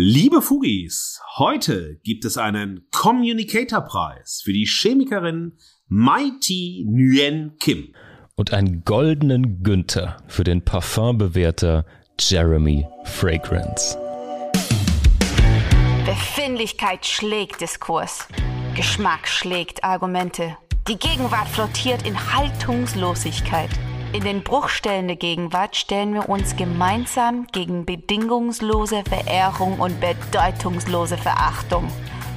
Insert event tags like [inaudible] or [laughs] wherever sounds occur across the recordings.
Liebe Fugis, heute gibt es einen Communicator-Preis für die Chemikerin Mighty Nguyen Kim. Und einen goldenen Günther für den Parfumbewerter Jeremy Fragrance. Befindlichkeit schlägt Diskurs. Geschmack schlägt Argumente. Die Gegenwart flottiert in Haltungslosigkeit. In den Bruchstellen der Gegenwart stellen wir uns gemeinsam gegen bedingungslose Verehrung und bedeutungslose Verachtung.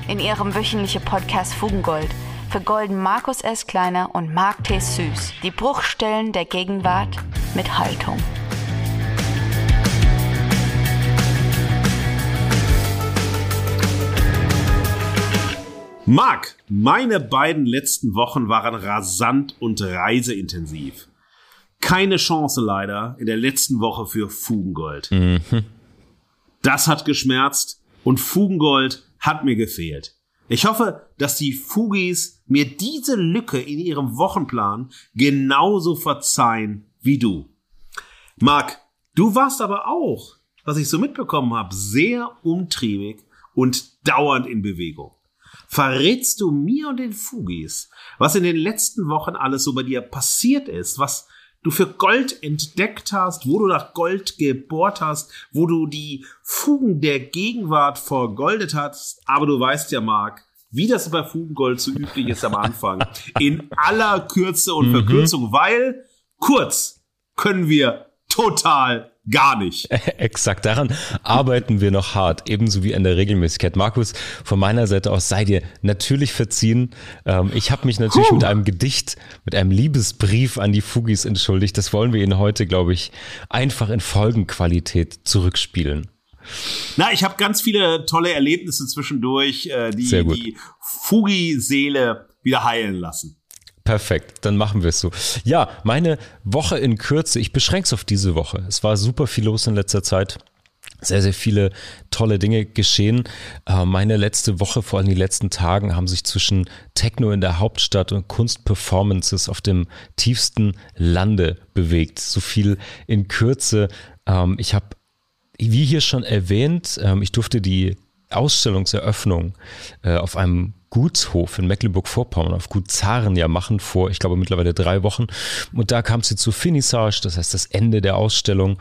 In ihrem wöchentlichen Podcast Fugengold vergolden Markus S. Kleiner und Mark T. Süß die Bruchstellen der Gegenwart mit Haltung. Marc, meine beiden letzten Wochen waren rasant und reiseintensiv keine Chance leider in der letzten Woche für Fugengold. Mhm. Das hat geschmerzt und Fugengold hat mir gefehlt. Ich hoffe, dass die Fugis mir diese Lücke in ihrem Wochenplan genauso verzeihen wie du. Marc, du warst aber auch, was ich so mitbekommen habe, sehr umtriebig und dauernd in Bewegung. Verrätst du mir und den Fugis, was in den letzten Wochen alles so bei dir passiert ist, was du für Gold entdeckt hast, wo du nach Gold gebohrt hast, wo du die Fugen der Gegenwart vergoldet hast. Aber du weißt ja, Marc, wie das bei Fugengold so üblich ist am Anfang, [laughs] in aller Kürze und mhm. Verkürzung, weil kurz können wir total gar nicht. [laughs] Exakt, daran arbeiten wir noch hart, ebenso wie an der Regelmäßigkeit. Markus, von meiner Seite aus sei dir natürlich verziehen. Ähm, ich habe mich natürlich Puh. mit einem Gedicht, mit einem Liebesbrief an die Fugis entschuldigt. Das wollen wir Ihnen heute, glaube ich, einfach in Folgenqualität zurückspielen. Na, ich habe ganz viele tolle Erlebnisse zwischendurch, äh, die die Fugi-Seele wieder heilen lassen. Perfekt, dann machen wir es so. Ja, meine Woche in Kürze, ich beschränke es auf diese Woche. Es war super viel los in letzter Zeit. Sehr, sehr viele tolle Dinge geschehen. Äh, meine letzte Woche, vor allem die letzten Tagen, haben sich zwischen Techno in der Hauptstadt und Kunstperformances auf dem tiefsten Lande bewegt. So viel in Kürze. Ähm, ich habe, wie hier schon erwähnt, ähm, ich durfte die Ausstellungseröffnung äh, auf einem Gutshof in Mecklenburg-Vorpommern auf Gut Zaren ja machen vor, ich glaube, mittlerweile drei Wochen. Und da kam sie zur Finissage, das heißt das Ende der Ausstellung.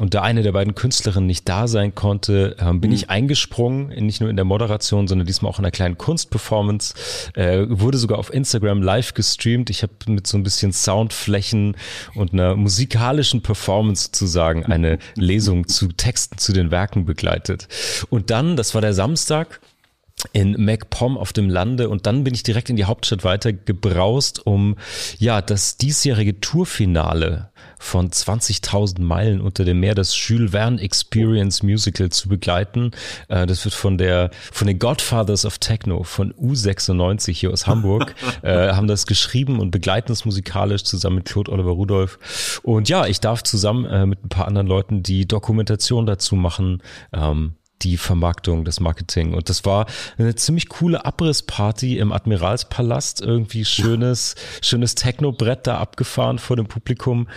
Und da eine der beiden Künstlerinnen nicht da sein konnte, äh, bin mhm. ich eingesprungen, nicht nur in der Moderation, sondern diesmal auch in einer kleinen Kunstperformance. Äh, wurde sogar auf Instagram live gestreamt. Ich habe mit so ein bisschen Soundflächen und einer musikalischen Performance sozusagen eine [laughs] Lesung zu Texten zu den Werken begleitet. Und dann, das war der Samstag, in MacPom auf dem Lande und dann bin ich direkt in die Hauptstadt weiter gebraust, um ja das diesjährige Tourfinale von 20.000 Meilen unter dem Meer, das Jules Verne Experience Musical zu begleiten. Äh, das wird von der von den Godfathers of Techno von U96 hier aus Hamburg [laughs] äh, haben das geschrieben und begleiten es musikalisch zusammen mit Claude Oliver Rudolph. Und ja, ich darf zusammen äh, mit ein paar anderen Leuten die Dokumentation dazu machen. Ähm, die Vermarktung, das Marketing. Und das war eine ziemlich coole Abrissparty im Admiralspalast. Irgendwie schönes, schönes Techno-Brett da abgefahren vor dem Publikum.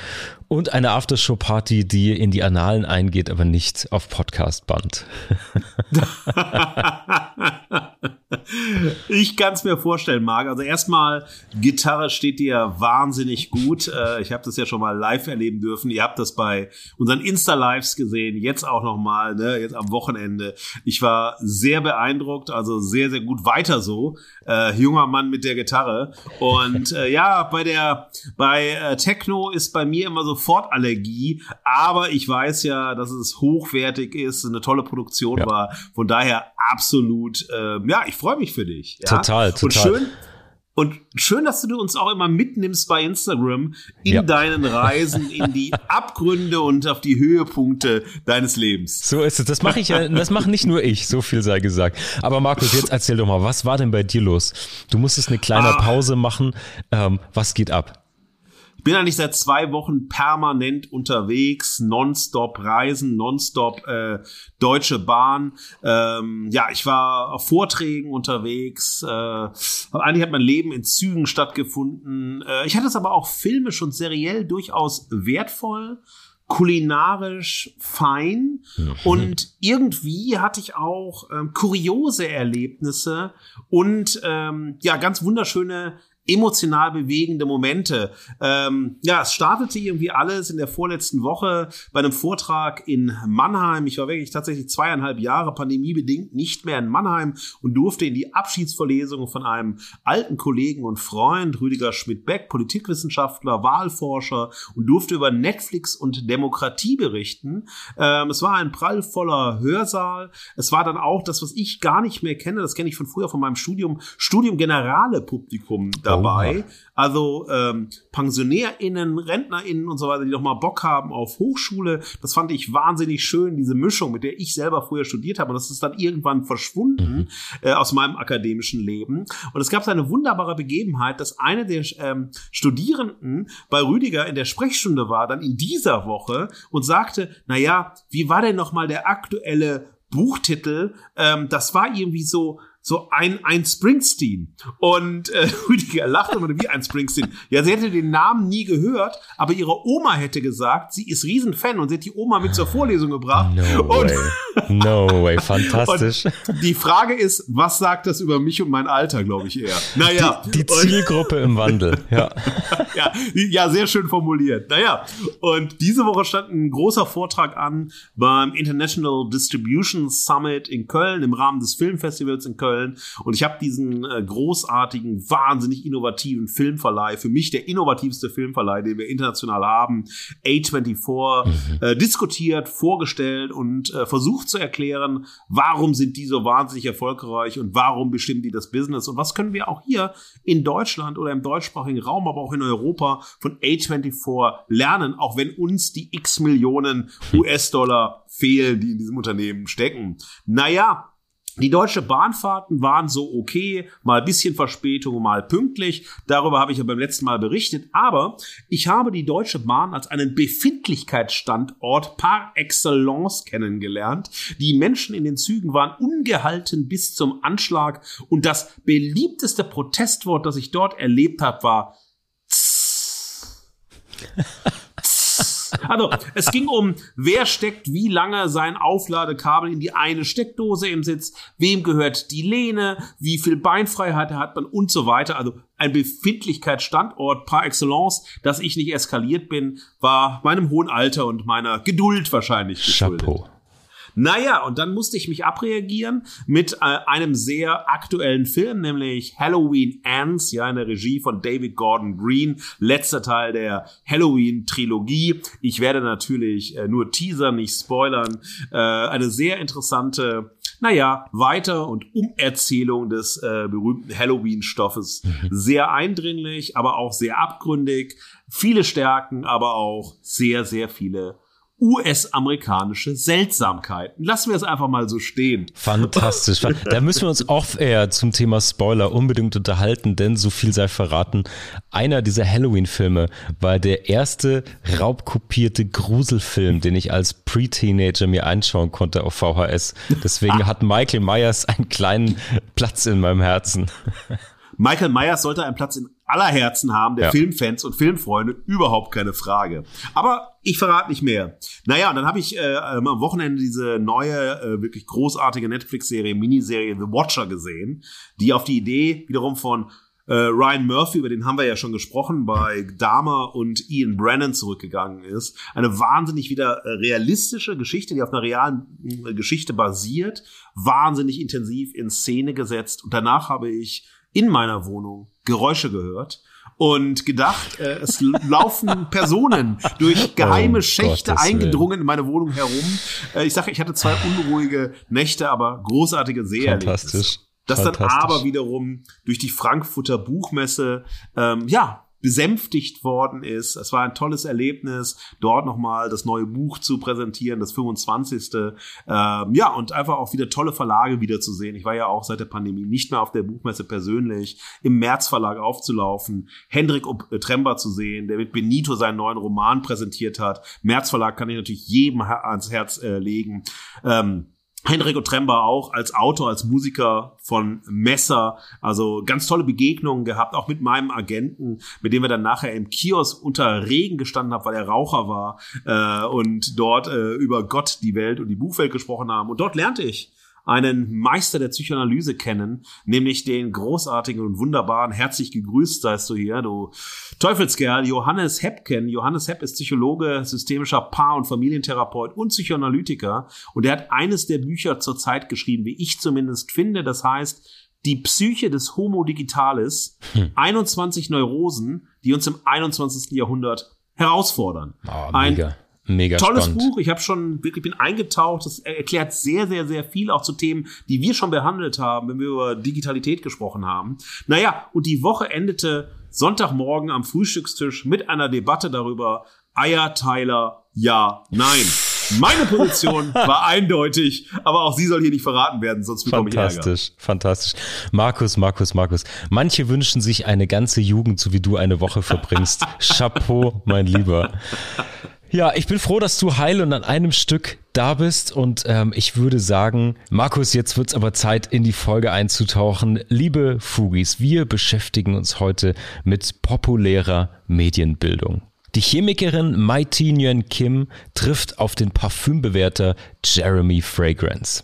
Und eine Aftershow-Party, die in die Annalen eingeht, aber nicht auf Podcast-Band. [laughs] ich kann es mir vorstellen, Marc. Also erstmal, Gitarre steht dir wahnsinnig gut. Äh, ich habe das ja schon mal live erleben dürfen. Ihr habt das bei unseren Insta-Lives gesehen, jetzt auch nochmal, ne, jetzt am Wochenende. Ich war sehr beeindruckt, also sehr, sehr gut. Weiter so. Äh, junger Mann mit der Gitarre. Und äh, ja, bei der bei äh, Techno ist bei mir immer so Sofortallergie, aber ich weiß ja, dass es hochwertig ist, eine tolle Produktion ja. war. Von daher absolut, äh, ja, ich freue mich für dich. Ja? Total, total. Und schön, und schön, dass du uns auch immer mitnimmst bei Instagram in ja. deinen Reisen, in die [laughs] Abgründe und auf die Höhepunkte deines Lebens. So ist es. Das mache ich ja, das mache nicht nur ich, so viel sei gesagt. Aber Markus, jetzt erzähl doch mal, was war denn bei dir los? Du musstest eine kleine ah. Pause machen. Ähm, was geht ab? Bin eigentlich seit zwei Wochen permanent unterwegs, nonstop Reisen, nonstop äh, Deutsche Bahn. Ähm, ja, ich war auf Vorträgen unterwegs. Äh, eigentlich hat mein Leben in Zügen stattgefunden. Äh, ich hatte es aber auch filmisch und seriell durchaus wertvoll. kulinarisch fein mhm. und irgendwie hatte ich auch ähm, kuriose Erlebnisse und ähm, ja ganz wunderschöne emotional bewegende Momente. Ähm, ja, es startete irgendwie alles in der vorletzten Woche bei einem Vortrag in Mannheim. Ich war wirklich tatsächlich zweieinhalb Jahre pandemiebedingt nicht mehr in Mannheim und durfte in die Abschiedsvorlesung von einem alten Kollegen und Freund, Rüdiger Schmidt-Beck, Politikwissenschaftler, Wahlforscher und durfte über Netflix und Demokratie berichten. Ähm, es war ein prallvoller Hörsaal. Es war dann auch das, was ich gar nicht mehr kenne, das kenne ich von früher von meinem Studium, Studium Generale Publikum da dabei. Oh, also ähm, PensionärInnen, RentnerInnen und so weiter, die doch mal Bock haben auf Hochschule. Das fand ich wahnsinnig schön, diese Mischung, mit der ich selber früher studiert habe. Und das ist dann irgendwann verschwunden mhm. äh, aus meinem akademischen Leben. Und es gab eine wunderbare Begebenheit, dass eine der ähm, Studierenden bei Rüdiger in der Sprechstunde war, dann in dieser Woche und sagte, na ja, wie war denn noch mal der aktuelle Buchtitel? Ähm, das war irgendwie so so ein, ein Springsteen. Und äh, [laughs] Rüdiger lachte immer wie ein Springsteen. Ja, sie hätte den Namen nie gehört, aber ihre Oma hätte gesagt, sie ist Riesenfan und sie hat die Oma mit zur Vorlesung gebracht. No und, way. [laughs] No way, fantastisch. die Frage ist, was sagt das über mich und mein Alter, glaube ich eher. Naja. Die, die Zielgruppe im Wandel, ja. [laughs] ja. Ja, sehr schön formuliert. Naja, und diese Woche stand ein großer Vortrag an beim International Distribution Summit in Köln im Rahmen des Filmfestivals in Köln. Köln. Und ich habe diesen äh, großartigen, wahnsinnig innovativen Filmverleih, für mich der innovativste Filmverleih, den wir international haben, A24, mhm. äh, diskutiert, vorgestellt und äh, versucht zu erklären, warum sind die so wahnsinnig erfolgreich und warum bestimmen die das Business und was können wir auch hier in Deutschland oder im deutschsprachigen Raum, aber auch in Europa von A24 lernen, auch wenn uns die x Millionen hm. US-Dollar fehlen, die in diesem Unternehmen stecken. Naja, die deutsche Bahnfahrten waren so okay, mal bisschen Verspätung, mal pünktlich. Darüber habe ich ja beim letzten Mal berichtet. Aber ich habe die Deutsche Bahn als einen Befindlichkeitsstandort par excellence kennengelernt. Die Menschen in den Zügen waren ungehalten bis zum Anschlag. Und das beliebteste Protestwort, das ich dort erlebt habe, war [laughs] Also, es ging um, wer steckt wie lange sein Aufladekabel in die eine Steckdose im Sitz, wem gehört die Lehne, wie viel Beinfreiheit hat man und so weiter. Also ein Befindlichkeitsstandort par excellence, dass ich nicht eskaliert bin, war meinem hohen Alter und meiner Geduld wahrscheinlich geschuldet. Chapeau. Naja, und dann musste ich mich abreagieren mit äh, einem sehr aktuellen Film, nämlich Halloween Ends, ja, in der Regie von David Gordon Green, letzter Teil der Halloween-Trilogie. Ich werde natürlich äh, nur teasern, nicht spoilern. Äh, eine sehr interessante naja, Weiter- und Umerzählung des äh, berühmten Halloween-Stoffes. Mhm. Sehr eindringlich, aber auch sehr abgründig. Viele Stärken, aber auch sehr, sehr viele US-amerikanische Seltsamkeiten. Lassen wir es einfach mal so stehen. Fantastisch. Da müssen wir uns off-air zum Thema Spoiler unbedingt unterhalten, denn so viel sei verraten. Einer dieser Halloween-Filme war der erste raubkopierte Gruselfilm, den ich als Pre-Teenager mir anschauen konnte auf VHS. Deswegen ah. hat Michael Myers einen kleinen Platz in meinem Herzen. Michael Myers sollte einen Platz in aller Herzen haben, der ja. Filmfans und Filmfreunde, überhaupt keine Frage. Aber ich verrate nicht mehr. Naja, und dann habe ich äh, am Wochenende diese neue, äh, wirklich großartige Netflix-Serie, Miniserie The Watcher gesehen, die auf die Idee wiederum von äh, Ryan Murphy, über den haben wir ja schon gesprochen, bei Dahmer und Ian Brennan zurückgegangen ist. Eine wahnsinnig wieder äh, realistische Geschichte, die auf einer realen äh, Geschichte basiert, wahnsinnig intensiv in Szene gesetzt. Und danach habe ich in meiner Wohnung Geräusche gehört und gedacht, äh, es laufen [laughs] Personen durch geheime oh, Schächte Gottes eingedrungen Willen. in meine Wohnung herum. Äh, ich sage, ich hatte zwei unruhige Nächte, aber großartige Seherlebnisse. Fantastisch. Das dann aber wiederum durch die Frankfurter Buchmesse, ähm, ja, besänftigt worden ist. Es war ein tolles Erlebnis, dort nochmal das neue Buch zu präsentieren, das 25. Ähm, ja, und einfach auch wieder tolle Verlage wiederzusehen. Ich war ja auch seit der Pandemie nicht mehr auf der Buchmesse persönlich, im März Verlag aufzulaufen, Hendrik Trember zu sehen, der mit Benito seinen neuen Roman präsentiert hat. März Verlag kann ich natürlich jedem ans Herz äh, legen. Ähm, Henrik Otremba auch als Autor, als Musiker von Messer, also ganz tolle Begegnungen gehabt, auch mit meinem Agenten, mit dem wir dann nachher im Kiosk unter Regen gestanden haben, weil er Raucher war äh, und dort äh, über Gott, die Welt und die Buchwelt gesprochen haben. Und dort lernte ich einen Meister der Psychoanalyse kennen, nämlich den großartigen und wunderbaren, herzlich gegrüßt seist du hier, du Teufelskerl, Johannes Heppken. Johannes Hepp ist Psychologe, systemischer Paar- und Familientherapeut und Psychoanalytiker und er hat eines der Bücher zur Zeit geschrieben, wie ich zumindest finde, das heißt, die Psyche des Homo Digitalis, hm. 21 Neurosen, die uns im 21. Jahrhundert herausfordern. Oh. Ein Mega Tolles spannend. Buch. Ich habe schon wirklich bin eingetaucht. Das erklärt sehr, sehr, sehr viel auch zu Themen, die wir schon behandelt haben, wenn wir über Digitalität gesprochen haben. Naja, und die Woche endete Sonntagmorgen am Frühstückstisch mit einer Debatte darüber, Eierteiler, ja, nein. Meine Position [laughs] war eindeutig, aber auch sie soll hier nicht verraten werden, sonst bekomme ich Ärger. Fantastisch, fantastisch. Markus, Markus, Markus. Manche wünschen sich eine ganze Jugend, so wie du eine Woche verbringst. [laughs] Chapeau, mein Lieber. Ja, ich bin froh, dass du heil und an einem Stück da bist und ähm, ich würde sagen, Markus, jetzt wird's aber Zeit, in die Folge einzutauchen. Liebe Fugis, wir beschäftigen uns heute mit populärer Medienbildung. Die Chemikerin Mai Thi Nguyen Kim trifft auf den Parfümbewerter Jeremy Fragrance.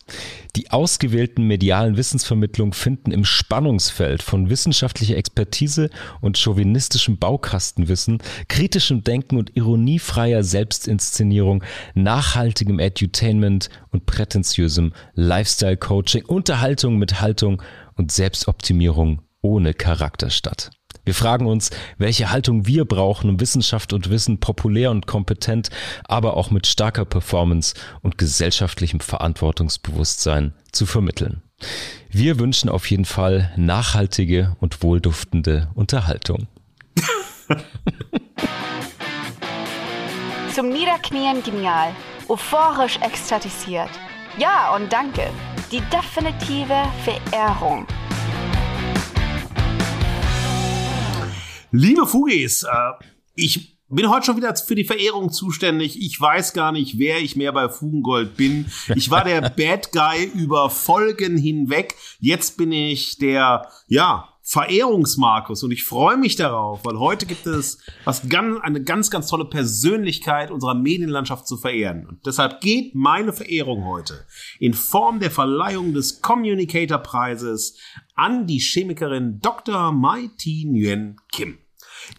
Die ausgewählten medialen Wissensvermittlungen finden im Spannungsfeld von wissenschaftlicher Expertise und chauvinistischem Baukastenwissen, kritischem Denken und ironiefreier Selbstinszenierung, nachhaltigem Edutainment und prätentiösem Lifestyle-Coaching, Unterhaltung mit Haltung und Selbstoptimierung ohne Charakter statt. Wir fragen uns, welche Haltung wir brauchen, um Wissenschaft und Wissen populär und kompetent, aber auch mit starker Performance und gesellschaftlichem Verantwortungsbewusstsein zu vermitteln. Wir wünschen auf jeden Fall nachhaltige und wohlduftende Unterhaltung. Zum Niederknien genial, euphorisch ekstatisiert. Ja und danke. Die definitive Verehrung. Liebe Fugis, äh, ich bin heute schon wieder für die Verehrung zuständig. Ich weiß gar nicht, wer ich mehr bei Fugengold bin. Ich war der [laughs] Bad Guy über Folgen hinweg. Jetzt bin ich der, ja, Verehrungsmarkus und ich freue mich darauf, weil heute gibt es was ganz, eine ganz, ganz tolle Persönlichkeit unserer Medienlandschaft zu verehren. Und deshalb geht meine Verehrung heute in Form der Verleihung des Communicator Preises an die Chemikerin Dr. Mai Thi Nguyen Kim.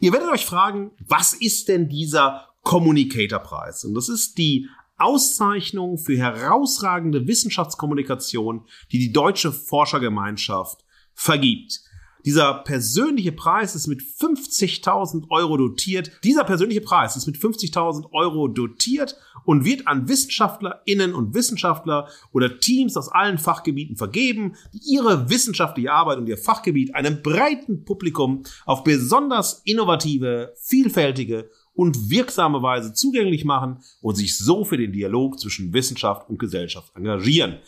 Ihr werdet euch fragen, was ist denn dieser Communicator Preis? Und das ist die Auszeichnung für herausragende Wissenschaftskommunikation, die die deutsche Forschergemeinschaft vergibt. Dieser persönliche Preis ist mit 50.000 Euro dotiert. Dieser persönliche Preis ist mit 50.000 Euro dotiert und wird an WissenschaftlerInnen und Wissenschaftler oder Teams aus allen Fachgebieten vergeben, die ihre wissenschaftliche Arbeit und ihr Fachgebiet einem breiten Publikum auf besonders innovative, vielfältige und wirksame Weise zugänglich machen und sich so für den Dialog zwischen Wissenschaft und Gesellschaft engagieren.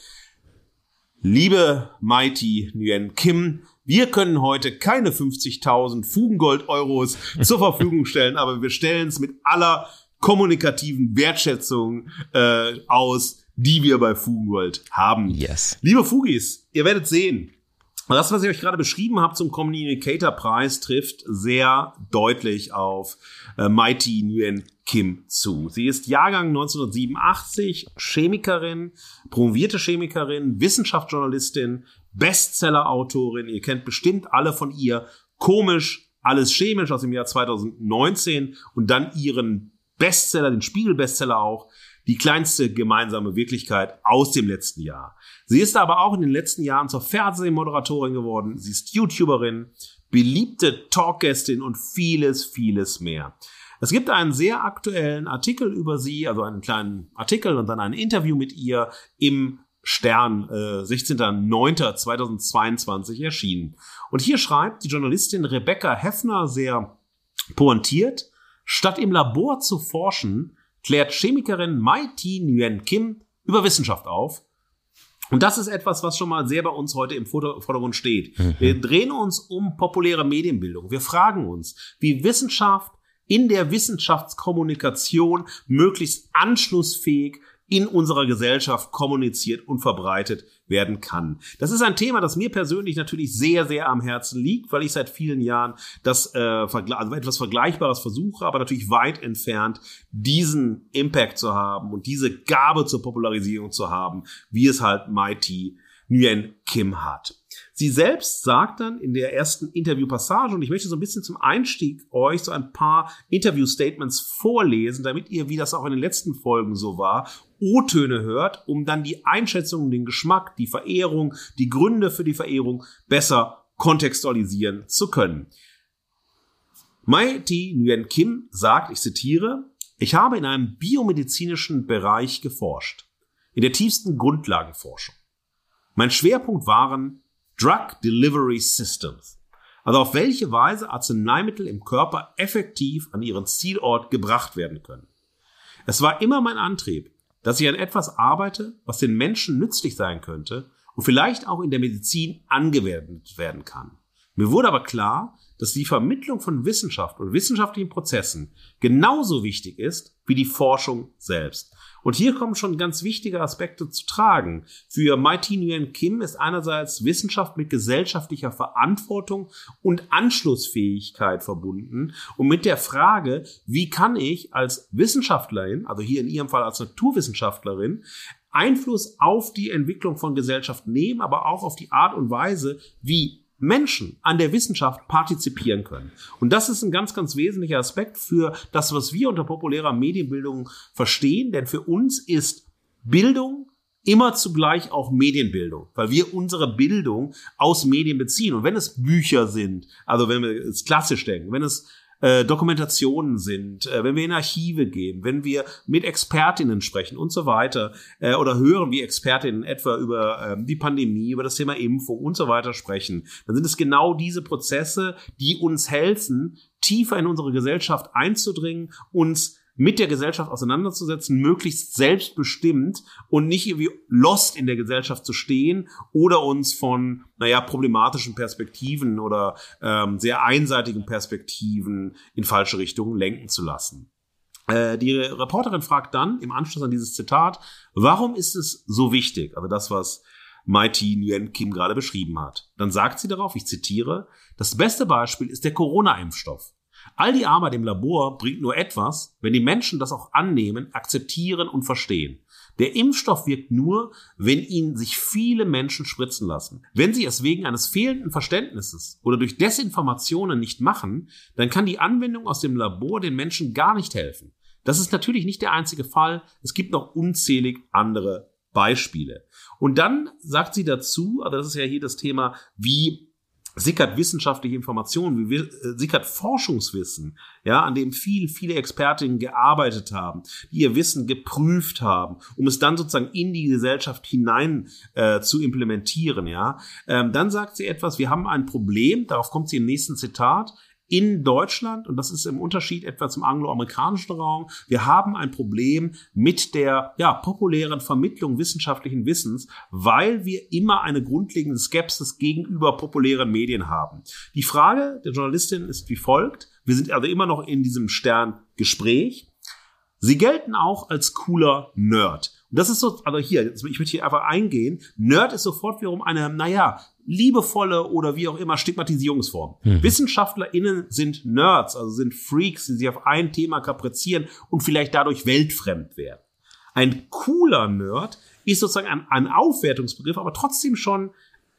Liebe Mighty Nguyen Kim, wir können heute keine 50.000 Fugengold-Euros [laughs] zur Verfügung stellen, aber wir stellen es mit aller kommunikativen Wertschätzung äh, aus, die wir bei Fugengold haben. Yes. Liebe Fugis, ihr werdet sehen, das, was ich euch gerade beschrieben habe zum Communicator-Preis, trifft sehr deutlich auf äh, Mighty Nguyen Kim zu. Sie ist Jahrgang 1987, Chemikerin, promovierte Chemikerin, Wissenschaftsjournalistin, Bestseller-Autorin. Ihr kennt bestimmt alle von ihr. Komisch, alles chemisch aus dem Jahr 2019 und dann ihren Bestseller, den Spiegel-Bestseller auch, die kleinste gemeinsame Wirklichkeit aus dem letzten Jahr. Sie ist aber auch in den letzten Jahren zur Fernsehmoderatorin geworden. Sie ist YouTuberin, beliebte Talkgästin und vieles, vieles mehr. Es gibt einen sehr aktuellen Artikel über sie, also einen kleinen Artikel und dann ein Interview mit ihr im Stern, äh, 16.09.2022 erschienen. Und hier schreibt die Journalistin Rebecca Heffner sehr pointiert, statt im Labor zu forschen, klärt Chemikerin Mai Thi Nguyen Kim über Wissenschaft auf. Und das ist etwas, was schon mal sehr bei uns heute im Vordergrund steht. Mhm. Wir drehen uns um populäre Medienbildung. Wir fragen uns, wie Wissenschaft in der Wissenschaftskommunikation möglichst anschlussfähig in unserer Gesellschaft kommuniziert und verbreitet werden kann. Das ist ein Thema, das mir persönlich natürlich sehr, sehr am Herzen liegt, weil ich seit vielen Jahren das äh, also etwas Vergleichbares versuche, aber natürlich weit entfernt, diesen Impact zu haben und diese Gabe zur Popularisierung zu haben, wie es halt Mighty Nguyen Kim hat. Sie selbst sagt dann in der ersten Interviewpassage, und ich möchte so ein bisschen zum Einstieg euch so ein paar Interview-Statements vorlesen, damit ihr, wie das auch in den letzten Folgen so war, O-Töne hört, um dann die Einschätzung, den Geschmack, die Verehrung, die Gründe für die Verehrung besser kontextualisieren zu können. Mai T. Nguyen Kim sagt, ich zitiere, ich habe in einem biomedizinischen Bereich geforscht, in der tiefsten Grundlagenforschung. Mein Schwerpunkt waren Drug Delivery Systems. Also auf welche Weise Arzneimittel im Körper effektiv an ihren Zielort gebracht werden können. Es war immer mein Antrieb, dass ich an etwas arbeite, was den Menschen nützlich sein könnte und vielleicht auch in der Medizin angewendet werden kann. Mir wurde aber klar, dass die Vermittlung von Wissenschaft und wissenschaftlichen Prozessen genauso wichtig ist wie die Forschung selbst. Und hier kommen schon ganz wichtige Aspekte zu tragen. Für Mighty Nguyen Kim ist einerseits Wissenschaft mit gesellschaftlicher Verantwortung und Anschlussfähigkeit verbunden und mit der Frage, wie kann ich als Wissenschaftlerin, also hier in ihrem Fall als Naturwissenschaftlerin, Einfluss auf die Entwicklung von Gesellschaft nehmen, aber auch auf die Art und Weise, wie Menschen an der Wissenschaft partizipieren können. Und das ist ein ganz, ganz wesentlicher Aspekt für das, was wir unter populärer Medienbildung verstehen. Denn für uns ist Bildung immer zugleich auch Medienbildung, weil wir unsere Bildung aus Medien beziehen. Und wenn es Bücher sind, also wenn wir es klassisch denken, wenn es äh, Dokumentationen sind, äh, wenn wir in Archive gehen, wenn wir mit Expertinnen sprechen und so weiter äh, oder hören, wie Expertinnen etwa über äh, die Pandemie, über das Thema Impfung und so weiter sprechen, dann sind es genau diese Prozesse, die uns helfen, tiefer in unsere Gesellschaft einzudringen, uns mit der Gesellschaft auseinanderzusetzen, möglichst selbstbestimmt und nicht irgendwie lost in der Gesellschaft zu stehen oder uns von, naja, problematischen Perspektiven oder ähm, sehr einseitigen Perspektiven in falsche Richtungen lenken zu lassen. Äh, die Reporterin fragt dann im Anschluss an dieses Zitat, warum ist es so wichtig? Also das, was Mighty Nguyen Kim gerade beschrieben hat. Dann sagt sie darauf, ich zitiere, das beste Beispiel ist der Corona-Impfstoff. All die Arbeit im Labor bringt nur etwas, wenn die Menschen das auch annehmen, akzeptieren und verstehen. Der Impfstoff wirkt nur, wenn ihn sich viele Menschen spritzen lassen. Wenn sie es wegen eines fehlenden Verständnisses oder durch Desinformationen nicht machen, dann kann die Anwendung aus dem Labor den Menschen gar nicht helfen. Das ist natürlich nicht der einzige Fall. Es gibt noch unzählig andere Beispiele. Und dann sagt sie dazu, also das ist ja hier das Thema, wie sickert wissenschaftliche Informationen, wie äh, sickert Forschungswissen, ja, an dem viel, viele Expertinnen gearbeitet haben, die ihr Wissen geprüft haben, um es dann sozusagen in die Gesellschaft hinein äh, zu implementieren, ja. Ähm, dann sagt sie etwas, wir haben ein Problem, darauf kommt sie im nächsten Zitat, in Deutschland, und das ist im Unterschied etwa zum angloamerikanischen Raum, wir haben ein Problem mit der ja, populären Vermittlung wissenschaftlichen Wissens, weil wir immer eine grundlegende Skepsis gegenüber populären Medien haben. Die Frage der Journalistin ist wie folgt. Wir sind also immer noch in diesem Sterngespräch. Sie gelten auch als cooler Nerd. Das ist so, also hier, ich möchte hier einfach eingehen. Nerd ist sofort wiederum eine, naja, liebevolle oder wie auch immer Stigmatisierungsform. Mhm. WissenschaftlerInnen sind Nerds, also sind Freaks, die sich auf ein Thema kaprizieren und vielleicht dadurch weltfremd werden. Ein cooler Nerd ist sozusagen ein, ein Aufwertungsbegriff, aber trotzdem schon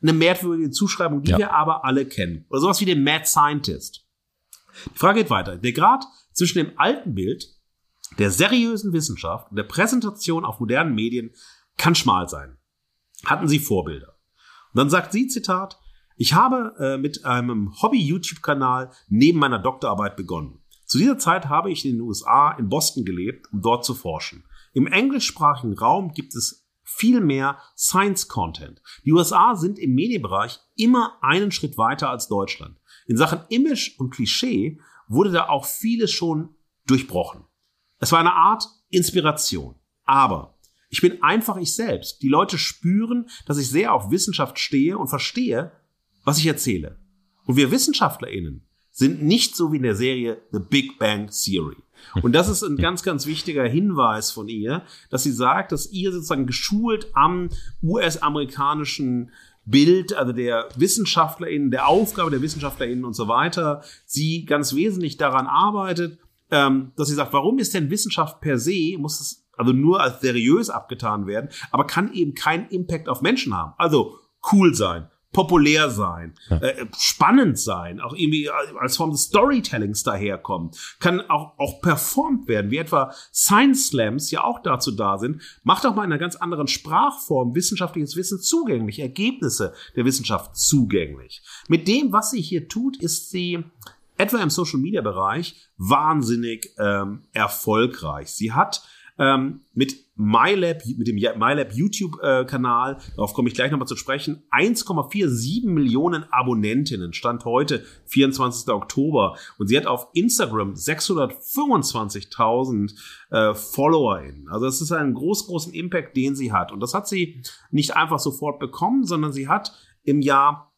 eine merkwürdige Zuschreibung, die ja. wir aber alle kennen. Oder sowas wie den Mad Scientist. Die Frage geht weiter. Der Grad zwischen dem alten Bild der seriösen Wissenschaft und der Präsentation auf modernen Medien kann schmal sein. Hatten Sie Vorbilder? Und dann sagt sie, Zitat, ich habe äh, mit einem Hobby-YouTube-Kanal neben meiner Doktorarbeit begonnen. Zu dieser Zeit habe ich in den USA in Boston gelebt, um dort zu forschen. Im englischsprachigen Raum gibt es viel mehr Science-Content. Die USA sind im Medienbereich immer einen Schritt weiter als Deutschland. In Sachen Image und Klischee wurde da auch vieles schon durchbrochen. Es war eine Art Inspiration. Aber ich bin einfach ich selbst. Die Leute spüren, dass ich sehr auf Wissenschaft stehe und verstehe, was ich erzähle. Und wir WissenschaftlerInnen sind nicht so wie in der Serie The Big Bang Theory. Und das ist ein [laughs] ganz, ganz wichtiger Hinweis von ihr, dass sie sagt, dass ihr sozusagen geschult am US-amerikanischen Bild, also der WissenschaftlerInnen, der Aufgabe der WissenschaftlerInnen und so weiter, sie ganz wesentlich daran arbeitet, ähm, dass sie sagt, warum ist denn Wissenschaft per se, muss es also nur als seriös abgetan werden, aber kann eben keinen Impact auf Menschen haben. Also cool sein, populär sein, äh, spannend sein, auch irgendwie als Form des Storytellings daherkommen, kann auch, auch performt werden, wie etwa Science Slams ja auch dazu da sind. Macht doch mal in einer ganz anderen Sprachform wissenschaftliches Wissen zugänglich, Ergebnisse der Wissenschaft zugänglich. Mit dem, was sie hier tut, ist sie etwa im Social Media Bereich wahnsinnig ähm, erfolgreich. Sie hat ähm, mit MyLab, mit dem MyLab YouTube-Kanal, darauf komme ich gleich nochmal zu sprechen, 1,47 Millionen Abonnentinnen, Stand heute, 24. Oktober. Und sie hat auf Instagram 625.000 äh, FollowerInnen. Also das ist ein groß, großen Impact, den sie hat. Und das hat sie nicht einfach sofort bekommen, sondern sie hat im Jahr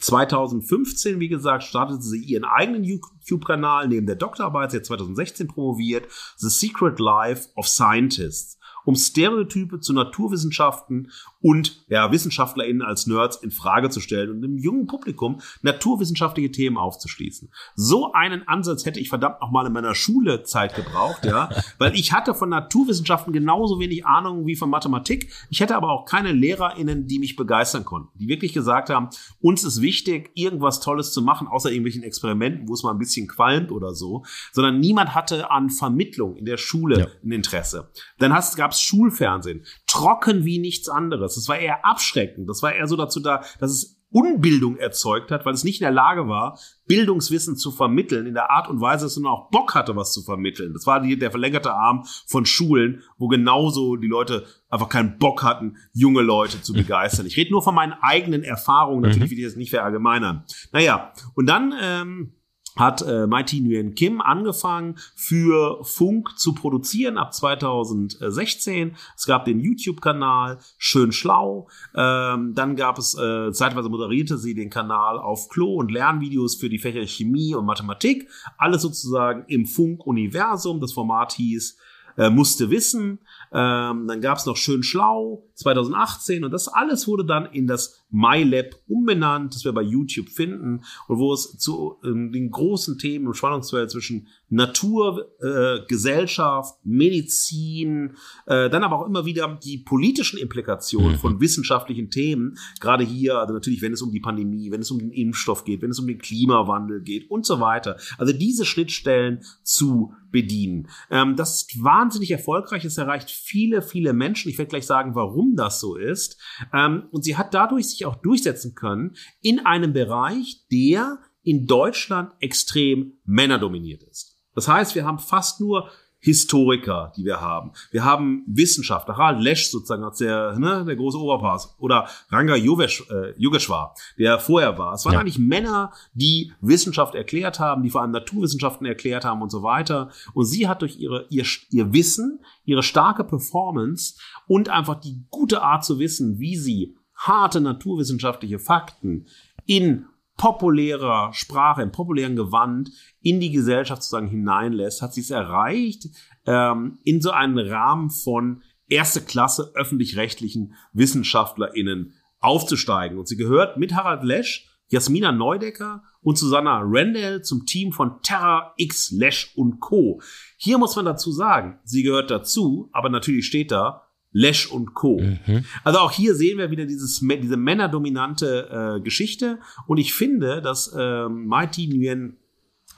2015, wie gesagt, startete sie ihren eigenen YouTube-Kanal neben der Doktorarbeit. Sie hat 2016 promoviert. The Secret Life of Scientists um Stereotype zu Naturwissenschaften und ja, WissenschaftlerInnen als Nerds in Frage zu stellen und im jungen Publikum naturwissenschaftliche Themen aufzuschließen. So einen Ansatz hätte ich verdammt noch mal in meiner Schulezeit gebraucht, ja, [laughs] weil ich hatte von Naturwissenschaften genauso wenig Ahnung wie von Mathematik. Ich hätte aber auch keine LehrerInnen, die mich begeistern konnten, die wirklich gesagt haben, uns ist wichtig, irgendwas Tolles zu machen, außer irgendwelchen Experimenten, wo es mal ein bisschen qualmt oder so, sondern niemand hatte an Vermittlung in der Schule ja. ein Interesse. Dann gab es Schulfernsehen. Trocken wie nichts anderes. Das war eher abschreckend. Das war eher so dazu da, dass es Unbildung erzeugt hat, weil es nicht in der Lage war, Bildungswissen zu vermitteln in der Art und Weise, dass man auch Bock hatte, was zu vermitteln. Das war die, der verlängerte Arm von Schulen, wo genauso die Leute einfach keinen Bock hatten, junge Leute zu begeistern. Ich rede nur von meinen eigenen Erfahrungen, natürlich mhm. will ich das nicht verallgemeinern. Naja, und dann ähm, hat äh, Mighty Nguyen Kim angefangen für Funk zu produzieren ab 2016. Es gab den YouTube-Kanal Schön Schlau. Ähm, dann gab es, äh, zeitweise moderierte sie den Kanal auf Klo und Lernvideos für die Fächer Chemie und Mathematik. Alles sozusagen im Funk-Universum. Das Format hieß äh, Musste Wissen. Ähm, dann gab es noch Schön Schlau 2018 und das alles wurde dann in das MyLab umbenannt, das wir bei YouTube finden und wo es zu äh, den großen Themen im Spannungsfeld zwischen Natur, äh, Gesellschaft, Medizin, äh, dann aber auch immer wieder die politischen Implikationen mhm. von wissenschaftlichen Themen, gerade hier, also natürlich, wenn es um die Pandemie, wenn es um den Impfstoff geht, wenn es um den Klimawandel geht und so weiter. Also diese Schnittstellen zu bedienen. Ähm, das ist wahnsinnig erfolgreich. Es erreicht viele, viele Menschen. Ich werde gleich sagen, warum das so ist. Ähm, und sie hat dadurch sich auch durchsetzen können in einem Bereich, der in Deutschland extrem männerdominiert ist. Das heißt, wir haben fast nur Historiker, die wir haben. Wir haben Wissenschaftler, Harald Lesch sozusagen als der, ne, der große Oberpass oder Ranga Yogesh, äh, Yogeshwar, der vorher war. Es waren ja. eigentlich Männer, die Wissenschaft erklärt haben, die vor allem Naturwissenschaften erklärt haben und so weiter. Und sie hat durch ihre, ihr, ihr Wissen, ihre starke Performance und einfach die gute Art zu wissen, wie sie harte naturwissenschaftliche Fakten in populärer Sprache, im populären Gewand in die Gesellschaft sozusagen hineinlässt, hat sie es erreicht, ähm, in so einen Rahmen von erste Klasse öffentlich-rechtlichen WissenschaftlerInnen aufzusteigen. Und sie gehört mit Harald Lesch, Jasmina Neudecker und Susanna Randall zum Team von Terra X Lesch und Co. Hier muss man dazu sagen, sie gehört dazu, aber natürlich steht da Lesch und Co. Mhm. Also auch hier sehen wir wieder dieses, diese männerdominante äh, Geschichte. Und ich finde, dass äh, Mighty Nguyen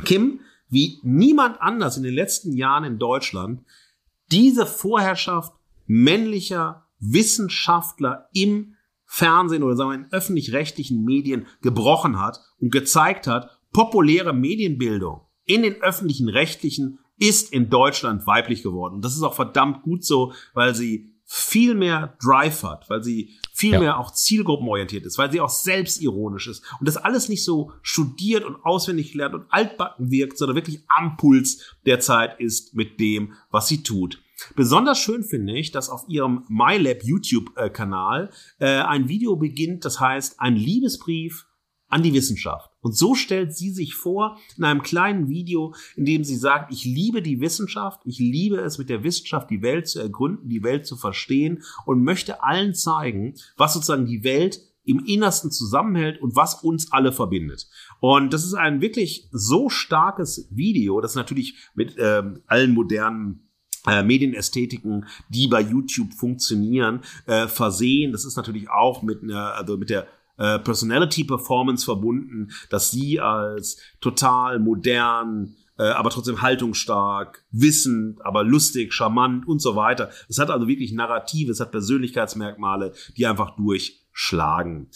Kim wie niemand anders in den letzten Jahren in Deutschland diese Vorherrschaft männlicher Wissenschaftler im Fernsehen oder sagen wir in öffentlich-rechtlichen Medien gebrochen hat und gezeigt hat, populäre Medienbildung in den öffentlichen rechtlichen ist in Deutschland weiblich geworden. Und das ist auch verdammt gut so, weil sie viel mehr Drive hat, weil sie viel ja. mehr auch zielgruppenorientiert ist, weil sie auch selbstironisch ist und das alles nicht so studiert und auswendig lernt und altbacken wirkt, sondern wirklich am Puls der Zeit ist mit dem, was sie tut. Besonders schön finde ich, dass auf ihrem MyLab YouTube-Kanal äh, ein Video beginnt, das heißt ein Liebesbrief an die Wissenschaft. Und so stellt sie sich vor in einem kleinen Video, in dem sie sagt, ich liebe die Wissenschaft, ich liebe es mit der Wissenschaft die Welt zu ergründen, die Welt zu verstehen und möchte allen zeigen, was sozusagen die Welt im Innersten zusammenhält und was uns alle verbindet. Und das ist ein wirklich so starkes Video, das natürlich mit ähm, allen modernen äh, Medienästhetiken, die bei YouTube funktionieren, äh, versehen. Das ist natürlich auch mit einer, also mit der äh, Personality Performance verbunden, dass sie als total modern, äh, aber trotzdem haltungsstark, wissend, aber lustig, charmant und so weiter. Es hat also wirklich Narrative, es hat Persönlichkeitsmerkmale, die einfach durchschlagen.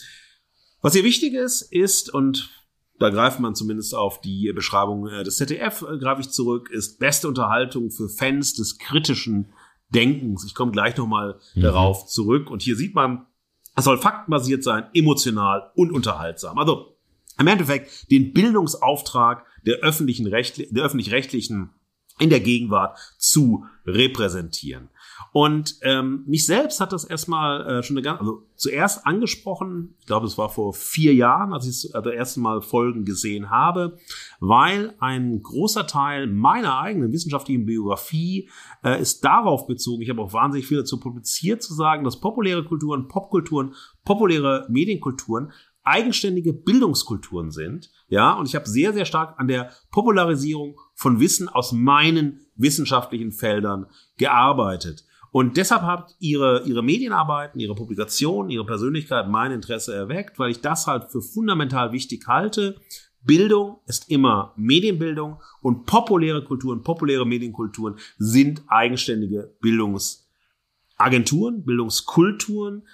Was hier wichtig ist, ist, und da greift man zumindest auf die Beschreibung äh, des ZDF, äh, greife ich zurück, ist beste Unterhaltung für Fans des kritischen Denkens. Ich komme gleich nochmal mhm. darauf zurück. Und hier sieht man, es soll faktenbasiert sein, emotional und unterhaltsam. Also im Endeffekt den Bildungsauftrag der öffentlichen Recht, der öffentlich-rechtlichen in der Gegenwart zu repräsentieren. Und ähm, mich selbst hat das erstmal äh, schon eine ganz, also zuerst angesprochen, ich glaube, es war vor vier Jahren, als ich das erste Mal Folgen gesehen habe, weil ein großer Teil meiner eigenen wissenschaftlichen Biografie äh, ist darauf bezogen, ich habe auch wahnsinnig viel dazu publiziert, zu sagen, dass populäre Kulturen, Popkulturen, populäre Medienkulturen eigenständige Bildungskulturen sind. Ja, und ich habe sehr, sehr stark an der Popularisierung von Wissen aus meinen wissenschaftlichen Feldern gearbeitet. Und deshalb hat ihre, ihre Medienarbeiten, ihre Publikationen, ihre Persönlichkeit mein Interesse erweckt, weil ich das halt für fundamental wichtig halte. Bildung ist immer Medienbildung und populäre Kulturen, populäre Medienkulturen sind eigenständige Bildungsagenturen, Bildungskulturen.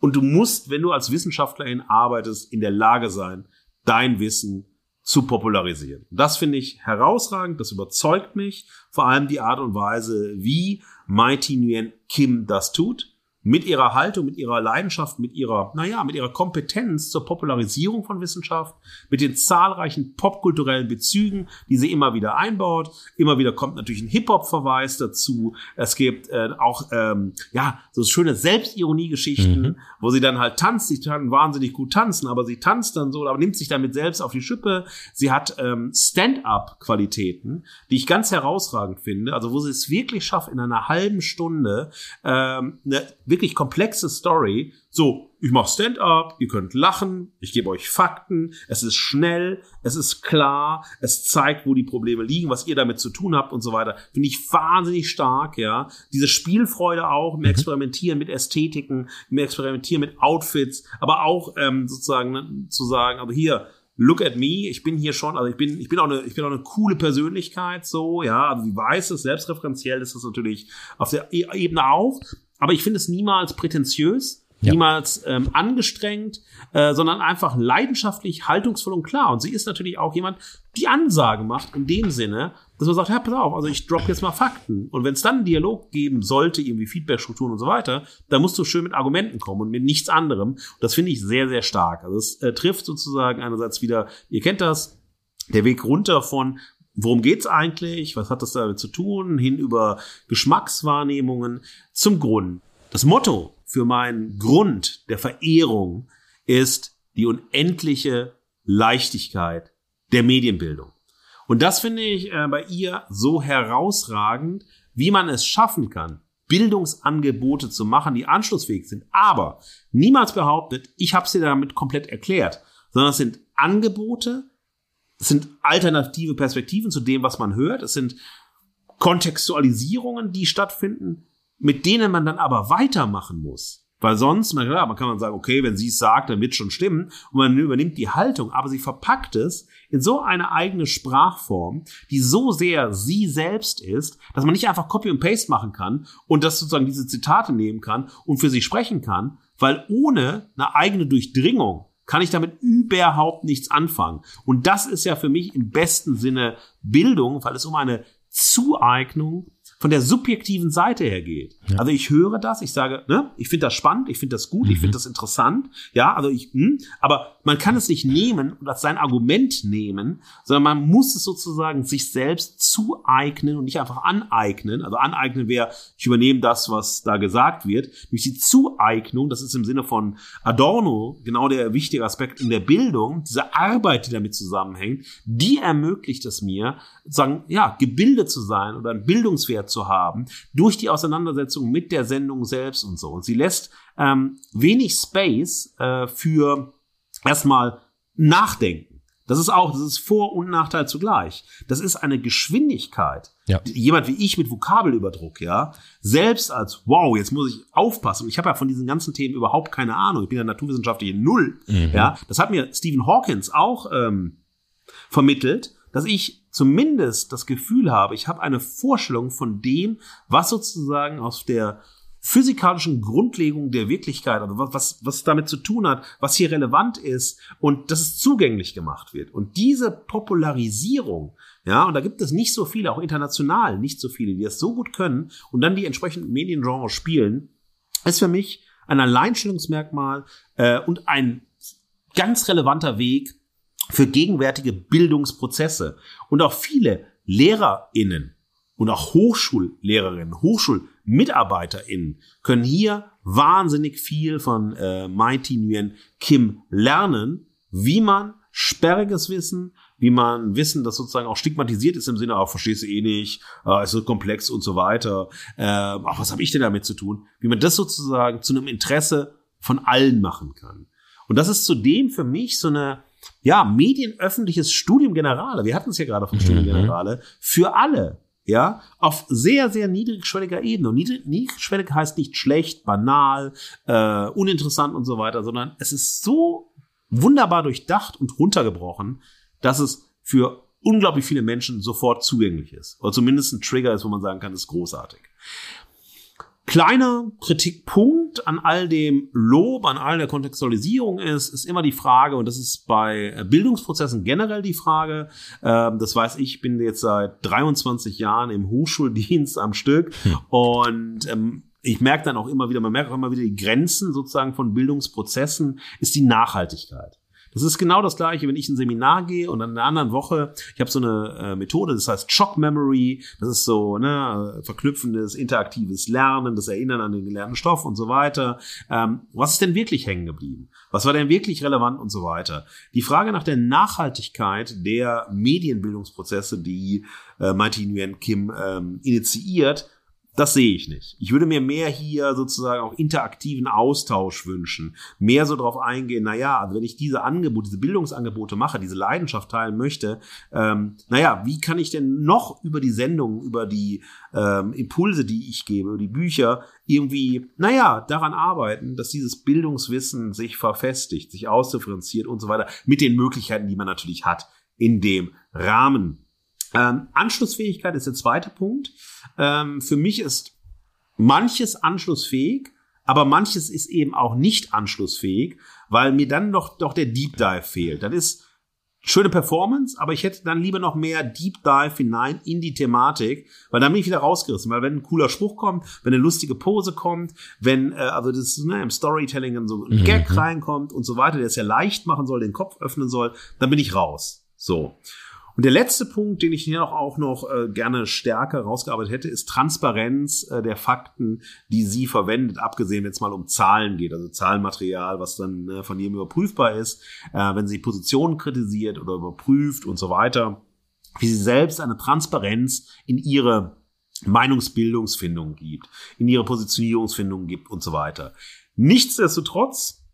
Und du musst, wenn du als Wissenschaftlerin arbeitest, in der Lage sein, dein Wissen zu popularisieren. Das finde ich herausragend, das überzeugt mich, vor allem die Art und Weise, wie Mighty Nguyen Kim das tut mit ihrer Haltung, mit ihrer Leidenschaft, mit ihrer, naja, mit ihrer Kompetenz zur Popularisierung von Wissenschaft, mit den zahlreichen popkulturellen Bezügen, die sie immer wieder einbaut. Immer wieder kommt natürlich ein Hip-Hop-Verweis dazu. Es gibt äh, auch, ähm, ja, so schöne Selbstironie-Geschichten, mhm. wo sie dann halt tanzt. Sie kann wahnsinnig gut tanzen, aber sie tanzt dann so, aber nimmt sich damit selbst auf die Schippe. Sie hat ähm, Stand-up-Qualitäten, die ich ganz herausragend finde. Also wo sie es wirklich schafft, in einer halben Stunde ähm, eine wirklich komplexe Story. So, ich mache Stand-up, ihr könnt lachen, ich gebe euch Fakten, es ist schnell, es ist klar, es zeigt, wo die Probleme liegen, was ihr damit zu tun habt und so weiter. Finde ich wahnsinnig stark, ja. Diese Spielfreude auch im mhm. Experimentieren mit Ästhetiken, im Experimentieren mit Outfits, aber auch ähm, sozusagen ne, zu sagen, also hier, look at me, ich bin hier schon, also ich bin, ich bin auch eine, ich bin auch eine coole Persönlichkeit, so, ja, also sie weiß es, selbstreferenziell ist das natürlich auf der e-, Ebene auch, aber ich finde es niemals prätentiös, ja. niemals ähm, angestrengt, äh, sondern einfach leidenschaftlich, haltungsvoll und klar. Und sie ist natürlich auch jemand, die Ansage macht in dem Sinne, dass man sagt, ja, pass auf, also ich drop jetzt mal Fakten. Und wenn es dann einen Dialog geben sollte, irgendwie Feedbackstrukturen und so weiter, dann musst du schön mit Argumenten kommen und mit nichts anderem. Und das finde ich sehr, sehr stark. Also es äh, trifft sozusagen einerseits wieder, ihr kennt das, der Weg runter von worum geht's eigentlich? Was hat das damit zu tun? Hin über Geschmackswahrnehmungen zum Grund. Das Motto für meinen Grund der Verehrung ist die unendliche Leichtigkeit der Medienbildung. Und das finde ich äh, bei ihr so herausragend, wie man es schaffen kann, Bildungsangebote zu machen, die anschlussfähig sind. Aber niemals behauptet, ich habe sie damit komplett erklärt, sondern es sind Angebote, es sind alternative Perspektiven zu dem, was man hört. Es sind Kontextualisierungen, die stattfinden, mit denen man dann aber weitermachen muss. Weil sonst, na klar, man kann man sagen, okay, wenn sie es sagt, dann wird schon stimmen. Und man übernimmt die Haltung, aber sie verpackt es in so eine eigene Sprachform, die so sehr sie selbst ist, dass man nicht einfach Copy und Paste machen kann und das sozusagen diese Zitate nehmen kann und für sie sprechen kann, weil ohne eine eigene Durchdringung kann ich damit überhaupt nichts anfangen. Und das ist ja für mich im besten Sinne Bildung, weil es um eine Zueignung von der subjektiven Seite her geht. Ja. Also ich höre das, ich sage, ne, ich finde das spannend, ich finde das gut, mhm. ich finde das interessant, ja, also ich, hm, aber man kann es nicht nehmen und als sein Argument nehmen, sondern man muss es sozusagen sich selbst zueignen und nicht einfach aneignen. Also aneignen wäre, ich übernehme das, was da gesagt wird. Durch die Zueignung, das ist im Sinne von Adorno genau der wichtige Aspekt in der Bildung, diese Arbeit, die damit zusammenhängt, die ermöglicht es mir, sagen, ja, gebildet zu sein oder einen Bildungswert zu haben durch die Auseinandersetzung mit der Sendung selbst und so. Und sie lässt ähm, wenig Space äh, für erstmal Nachdenken. Das ist auch, das ist Vor- und Nachteil zugleich. Das ist eine Geschwindigkeit. Ja. Jemand wie ich mit Vokabelüberdruck, ja, selbst als, wow, jetzt muss ich aufpassen. Ich habe ja von diesen ganzen Themen überhaupt keine Ahnung. Ich bin ja naturwissenschaftliche Null. Mhm. Ja, das hat mir Stephen Hawkins auch ähm, vermittelt, dass ich zumindest das Gefühl habe, ich habe eine Vorstellung von dem, was sozusagen aus der physikalischen Grundlegung der Wirklichkeit, also was, was, was damit zu tun hat, was hier relevant ist und dass es zugänglich gemacht wird. Und diese Popularisierung, ja, und da gibt es nicht so viele, auch international nicht so viele, die das so gut können und dann die entsprechenden Mediengenres spielen, ist für mich ein Alleinstellungsmerkmal äh, und ein ganz relevanter Weg für gegenwärtige Bildungsprozesse. Und auch viele LehrerInnen und auch Hochschullehrerinnen, HochschulmitarbeiterInnen können hier wahnsinnig viel von äh, Mighty Nguyen Kim lernen, wie man sperriges Wissen, wie man Wissen, das sozusagen auch stigmatisiert ist im Sinne, auch verstehst du eh nicht, äh, ist so komplex und so weiter. Äh, ach, was habe ich denn damit zu tun? Wie man das sozusagen zu einem Interesse von allen machen kann. Und das ist zudem für mich so eine ja, medienöffentliches Studium Generale, wir hatten es ja gerade vom mhm. Studium Generale, für alle, ja, auf sehr, sehr niedrigschwelliger Ebene. Und niedrig, niedrigschwellig heißt nicht schlecht, banal, äh, uninteressant und so weiter, sondern es ist so wunderbar durchdacht und runtergebrochen, dass es für unglaublich viele Menschen sofort zugänglich ist. Oder zumindest ein Trigger ist, wo man sagen kann, das ist großartig. Kleiner Kritikpunkt an all dem Lob, an all der Kontextualisierung ist, ist immer die Frage, und das ist bei Bildungsprozessen generell die Frage, äh, das weiß ich, bin jetzt seit 23 Jahren im Hochschuldienst am Stück hm. und ähm, ich merke dann auch immer wieder, man merkt auch immer wieder die Grenzen sozusagen von Bildungsprozessen, ist die Nachhaltigkeit. Das ist genau das gleiche, wenn ich ein Seminar gehe und an einer anderen Woche, ich habe so eine äh, Methode, das heißt Shock Memory, das ist so ne, verknüpfendes, interaktives Lernen, das Erinnern an den gelernten Stoff und so weiter. Ähm, was ist denn wirklich hängen geblieben? Was war denn wirklich relevant und so weiter? Die Frage nach der Nachhaltigkeit der Medienbildungsprozesse, die äh, Mighty Nguyen Kim ähm, initiiert, das sehe ich nicht. Ich würde mir mehr hier sozusagen auch interaktiven Austausch wünschen. Mehr so drauf eingehen, naja, also wenn ich diese Angebote, diese Bildungsangebote mache, diese Leidenschaft teilen möchte, ähm, naja, wie kann ich denn noch über die Sendung, über die ähm, Impulse, die ich gebe, über die Bücher, irgendwie, naja, daran arbeiten, dass dieses Bildungswissen sich verfestigt, sich ausdifferenziert und so weiter, mit den Möglichkeiten, die man natürlich hat in dem Rahmen. Ähm, Anschlussfähigkeit ist der zweite Punkt. Ähm, für mich ist manches anschlussfähig, aber manches ist eben auch nicht anschlussfähig, weil mir dann doch, doch der Deep Dive fehlt. Das ist schöne Performance, aber ich hätte dann lieber noch mehr Deep Dive hinein in die Thematik, weil dann bin ich wieder rausgerissen, weil wenn ein cooler Spruch kommt, wenn eine lustige Pose kommt, wenn äh, also das ne, im Storytelling dann so ein mhm. Gag reinkommt und so weiter, der es ja leicht machen soll, den Kopf öffnen soll, dann bin ich raus. So. Und der letzte Punkt, den ich hier noch auch noch äh, gerne stärker rausgearbeitet hätte, ist Transparenz äh, der Fakten, die sie verwendet, abgesehen, wenn es mal um Zahlen geht, also Zahlenmaterial, was dann äh, von jedem überprüfbar ist, äh, wenn sie Positionen kritisiert oder überprüft und so weiter, wie sie selbst eine Transparenz in ihre Meinungsbildungsfindung gibt, in ihre Positionierungsfindung gibt und so weiter. Nichtsdestotrotz,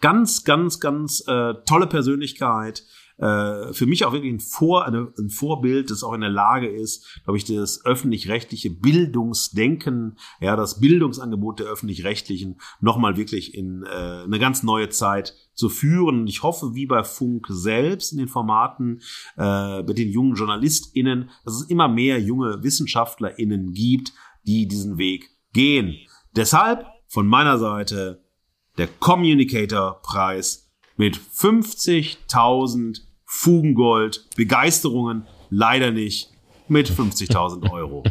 ganz, ganz, ganz äh, tolle Persönlichkeit, äh, für mich auch wirklich ein, Vor, eine, ein Vorbild, das auch in der Lage ist, glaube ich, das öffentlich-rechtliche Bildungsdenken, ja, das Bildungsangebot der öffentlich-rechtlichen nochmal wirklich in äh, eine ganz neue Zeit zu führen. Und ich hoffe, wie bei Funk selbst in den Formaten äh, mit den jungen JournalistInnen, dass es immer mehr junge WissenschaftlerInnen gibt, die diesen Weg gehen. Deshalb von meiner Seite der Communicator-Preis mit 50.000 Fugengold, Begeisterungen leider nicht mit 50.000 [laughs] Euro.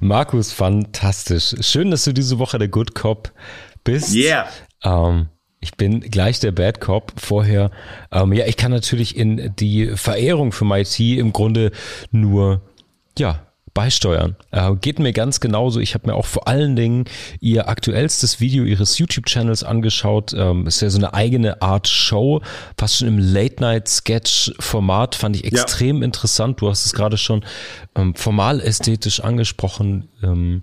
Markus, fantastisch. Schön, dass du diese Woche der Good Cop bist. Yeah. Ähm, ich bin gleich der Bad Cop. Vorher, ähm, ja, ich kann natürlich in die Verehrung für MIT im Grunde nur, ja, beisteuern. Äh, geht mir ganz genauso. Ich habe mir auch vor allen Dingen ihr aktuellstes Video ihres YouTube-Channels angeschaut. Ähm, ist ja so eine eigene Art Show, fast schon im Late-Night-Sketch-Format. Fand ich extrem ja. interessant. Du hast es gerade schon ähm, formal ästhetisch angesprochen. Ähm,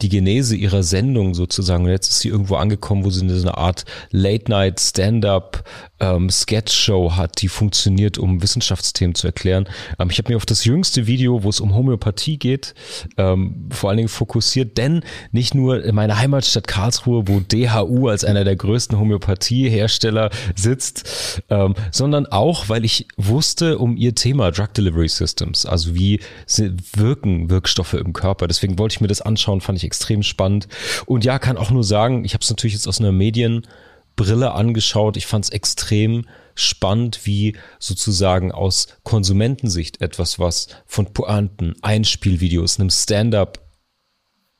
die Genese ihrer Sendung sozusagen. Und jetzt ist sie irgendwo angekommen, wo sie eine, so eine Art Late-Night Stand-up ähm, hat, die funktioniert, um Wissenschaftsthemen zu erklären. Ähm, ich habe mir auf das jüngste Video, wo es um Homöopathie geht, ähm, vor allen Dingen fokussiert, denn nicht nur in meiner Heimatstadt Karlsruhe, wo DHU als einer der größten Homöopathiehersteller sitzt, ähm, sondern auch, weil ich wusste um ihr Thema Drug Delivery Systems, also wie wirken Wirkstoffe im Körper. Deswegen wollte ich mir das anschauen, fand ich extrem spannend. Und ja, kann auch nur sagen, ich habe es natürlich jetzt aus einer Medien- Brille angeschaut. Ich fand es extrem spannend, wie sozusagen aus Konsumentensicht etwas, was von Pointen, Einspielvideos, einem Stand-up,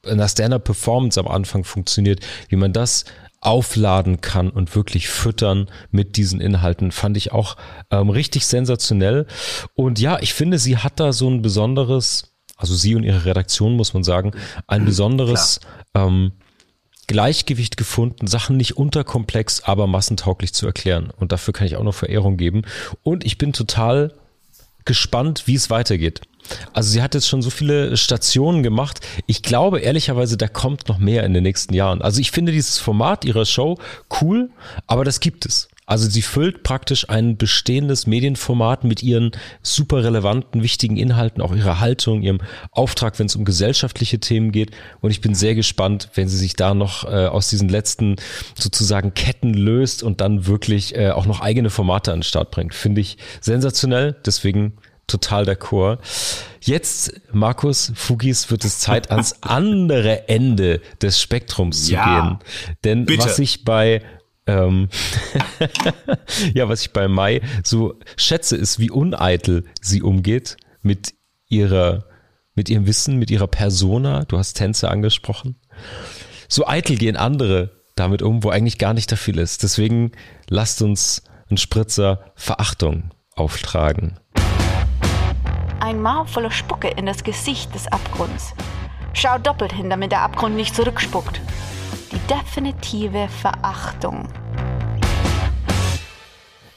einer Stand-up-Performance am Anfang funktioniert, wie man das aufladen kann und wirklich füttern mit diesen Inhalten, fand ich auch ähm, richtig sensationell. Und ja, ich finde, sie hat da so ein besonderes, also sie und ihre Redaktion, muss man sagen, ein besonderes ähm, Gleichgewicht gefunden, Sachen nicht unterkomplex, aber massentauglich zu erklären. Und dafür kann ich auch noch Verehrung geben. Und ich bin total gespannt, wie es weitergeht. Also sie hat jetzt schon so viele Stationen gemacht. Ich glaube ehrlicherweise, da kommt noch mehr in den nächsten Jahren. Also ich finde dieses Format ihrer Show cool, aber das gibt es. Also sie füllt praktisch ein bestehendes Medienformat mit ihren super relevanten, wichtigen Inhalten, auch ihrer Haltung, ihrem Auftrag, wenn es um gesellschaftliche Themen geht. Und ich bin sehr gespannt, wenn sie sich da noch äh, aus diesen letzten sozusagen Ketten löst und dann wirklich äh, auch noch eigene Formate an den Start bringt. Finde ich sensationell. Deswegen total d'accord. Jetzt, Markus Fugis, wird es Zeit, ans [laughs] andere Ende des Spektrums zu ja, gehen. Denn bitte. was ich bei ähm, [laughs] ja, was ich bei Mai so schätze, ist, wie uneitel sie umgeht mit ihrer, mit ihrem Wissen, mit ihrer Persona. Du hast Tänze angesprochen. So eitel gehen andere damit um, wo eigentlich gar nicht dafür ist. Deswegen lasst uns einen Spritzer Verachtung auftragen. Ein Maul voller Spucke in das Gesicht des Abgrunds. Schau doppelt hin, damit der Abgrund nicht zurückspuckt die definitive Verachtung.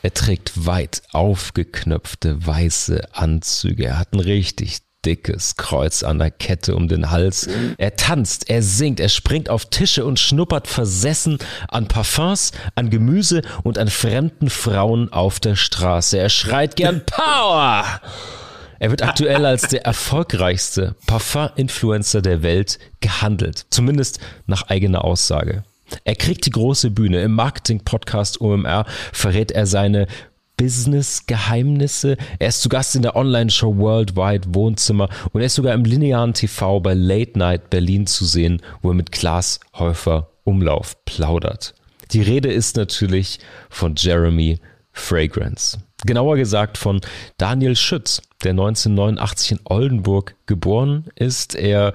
Er trägt weit aufgeknöpfte weiße Anzüge. Er hat ein richtig dickes Kreuz an der Kette um den Hals. Er tanzt, er singt, er springt auf Tische und schnuppert versessen an Parfums, an Gemüse und an fremden Frauen auf der Straße. Er schreit gern Power! Er wird aktuell als der erfolgreichste Parfum-Influencer der Welt gehandelt, zumindest nach eigener Aussage. Er kriegt die große Bühne. Im Marketing-Podcast OMR verrät er seine Business-Geheimnisse. Er ist zu Gast in der Online-Show Worldwide Wohnzimmer und er ist sogar im linearen TV bei Late Night Berlin zu sehen, wo er mit Klaas Häufer Umlauf plaudert. Die Rede ist natürlich von Jeremy Fragrance. Genauer gesagt von Daniel Schütz, der 1989 in Oldenburg geboren ist. Er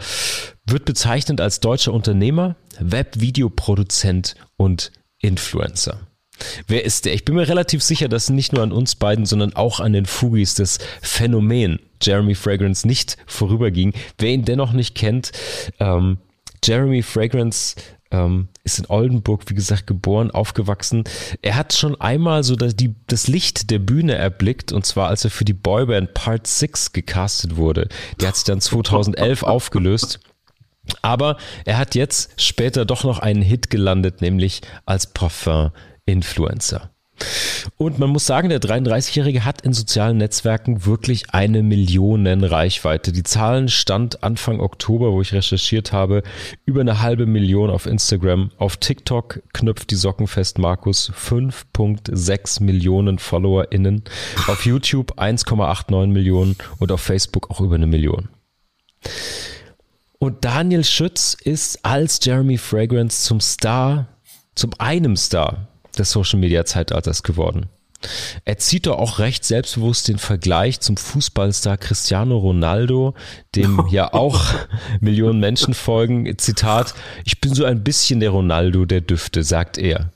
wird bezeichnet als deutscher Unternehmer, Webvideoproduzent und Influencer. Wer ist der? Ich bin mir relativ sicher, dass nicht nur an uns beiden, sondern auch an den Fugis das Phänomen Jeremy Fragrance nicht vorüberging. Wer ihn dennoch nicht kennt, ähm, Jeremy Fragrance ähm, ist in Oldenburg, wie gesagt, geboren, aufgewachsen. Er hat schon einmal so das, die, das Licht der Bühne erblickt, und zwar als er für die Boyband Part 6 gecastet wurde. Die hat sich dann 2011 [laughs] aufgelöst. Aber er hat jetzt später doch noch einen Hit gelandet, nämlich als Parfum-Influencer. Und man muss sagen, der 33-Jährige hat in sozialen Netzwerken wirklich eine Millionen Reichweite. Die Zahlen stand Anfang Oktober, wo ich recherchiert habe, über eine halbe Million auf Instagram. Auf TikTok knüpft die Socken fest Markus 5,6 Millionen FollowerInnen. Auf YouTube 1,89 Millionen und auf Facebook auch über eine Million. Und Daniel Schütz ist als Jeremy Fragrance zum Star, zum einem Star des Social Media Zeitalters geworden. Er zieht doch auch recht selbstbewusst den Vergleich zum Fußballstar Cristiano Ronaldo, dem [laughs] ja auch Millionen Menschen folgen. Zitat, ich bin so ein bisschen der Ronaldo der Düfte, sagt er.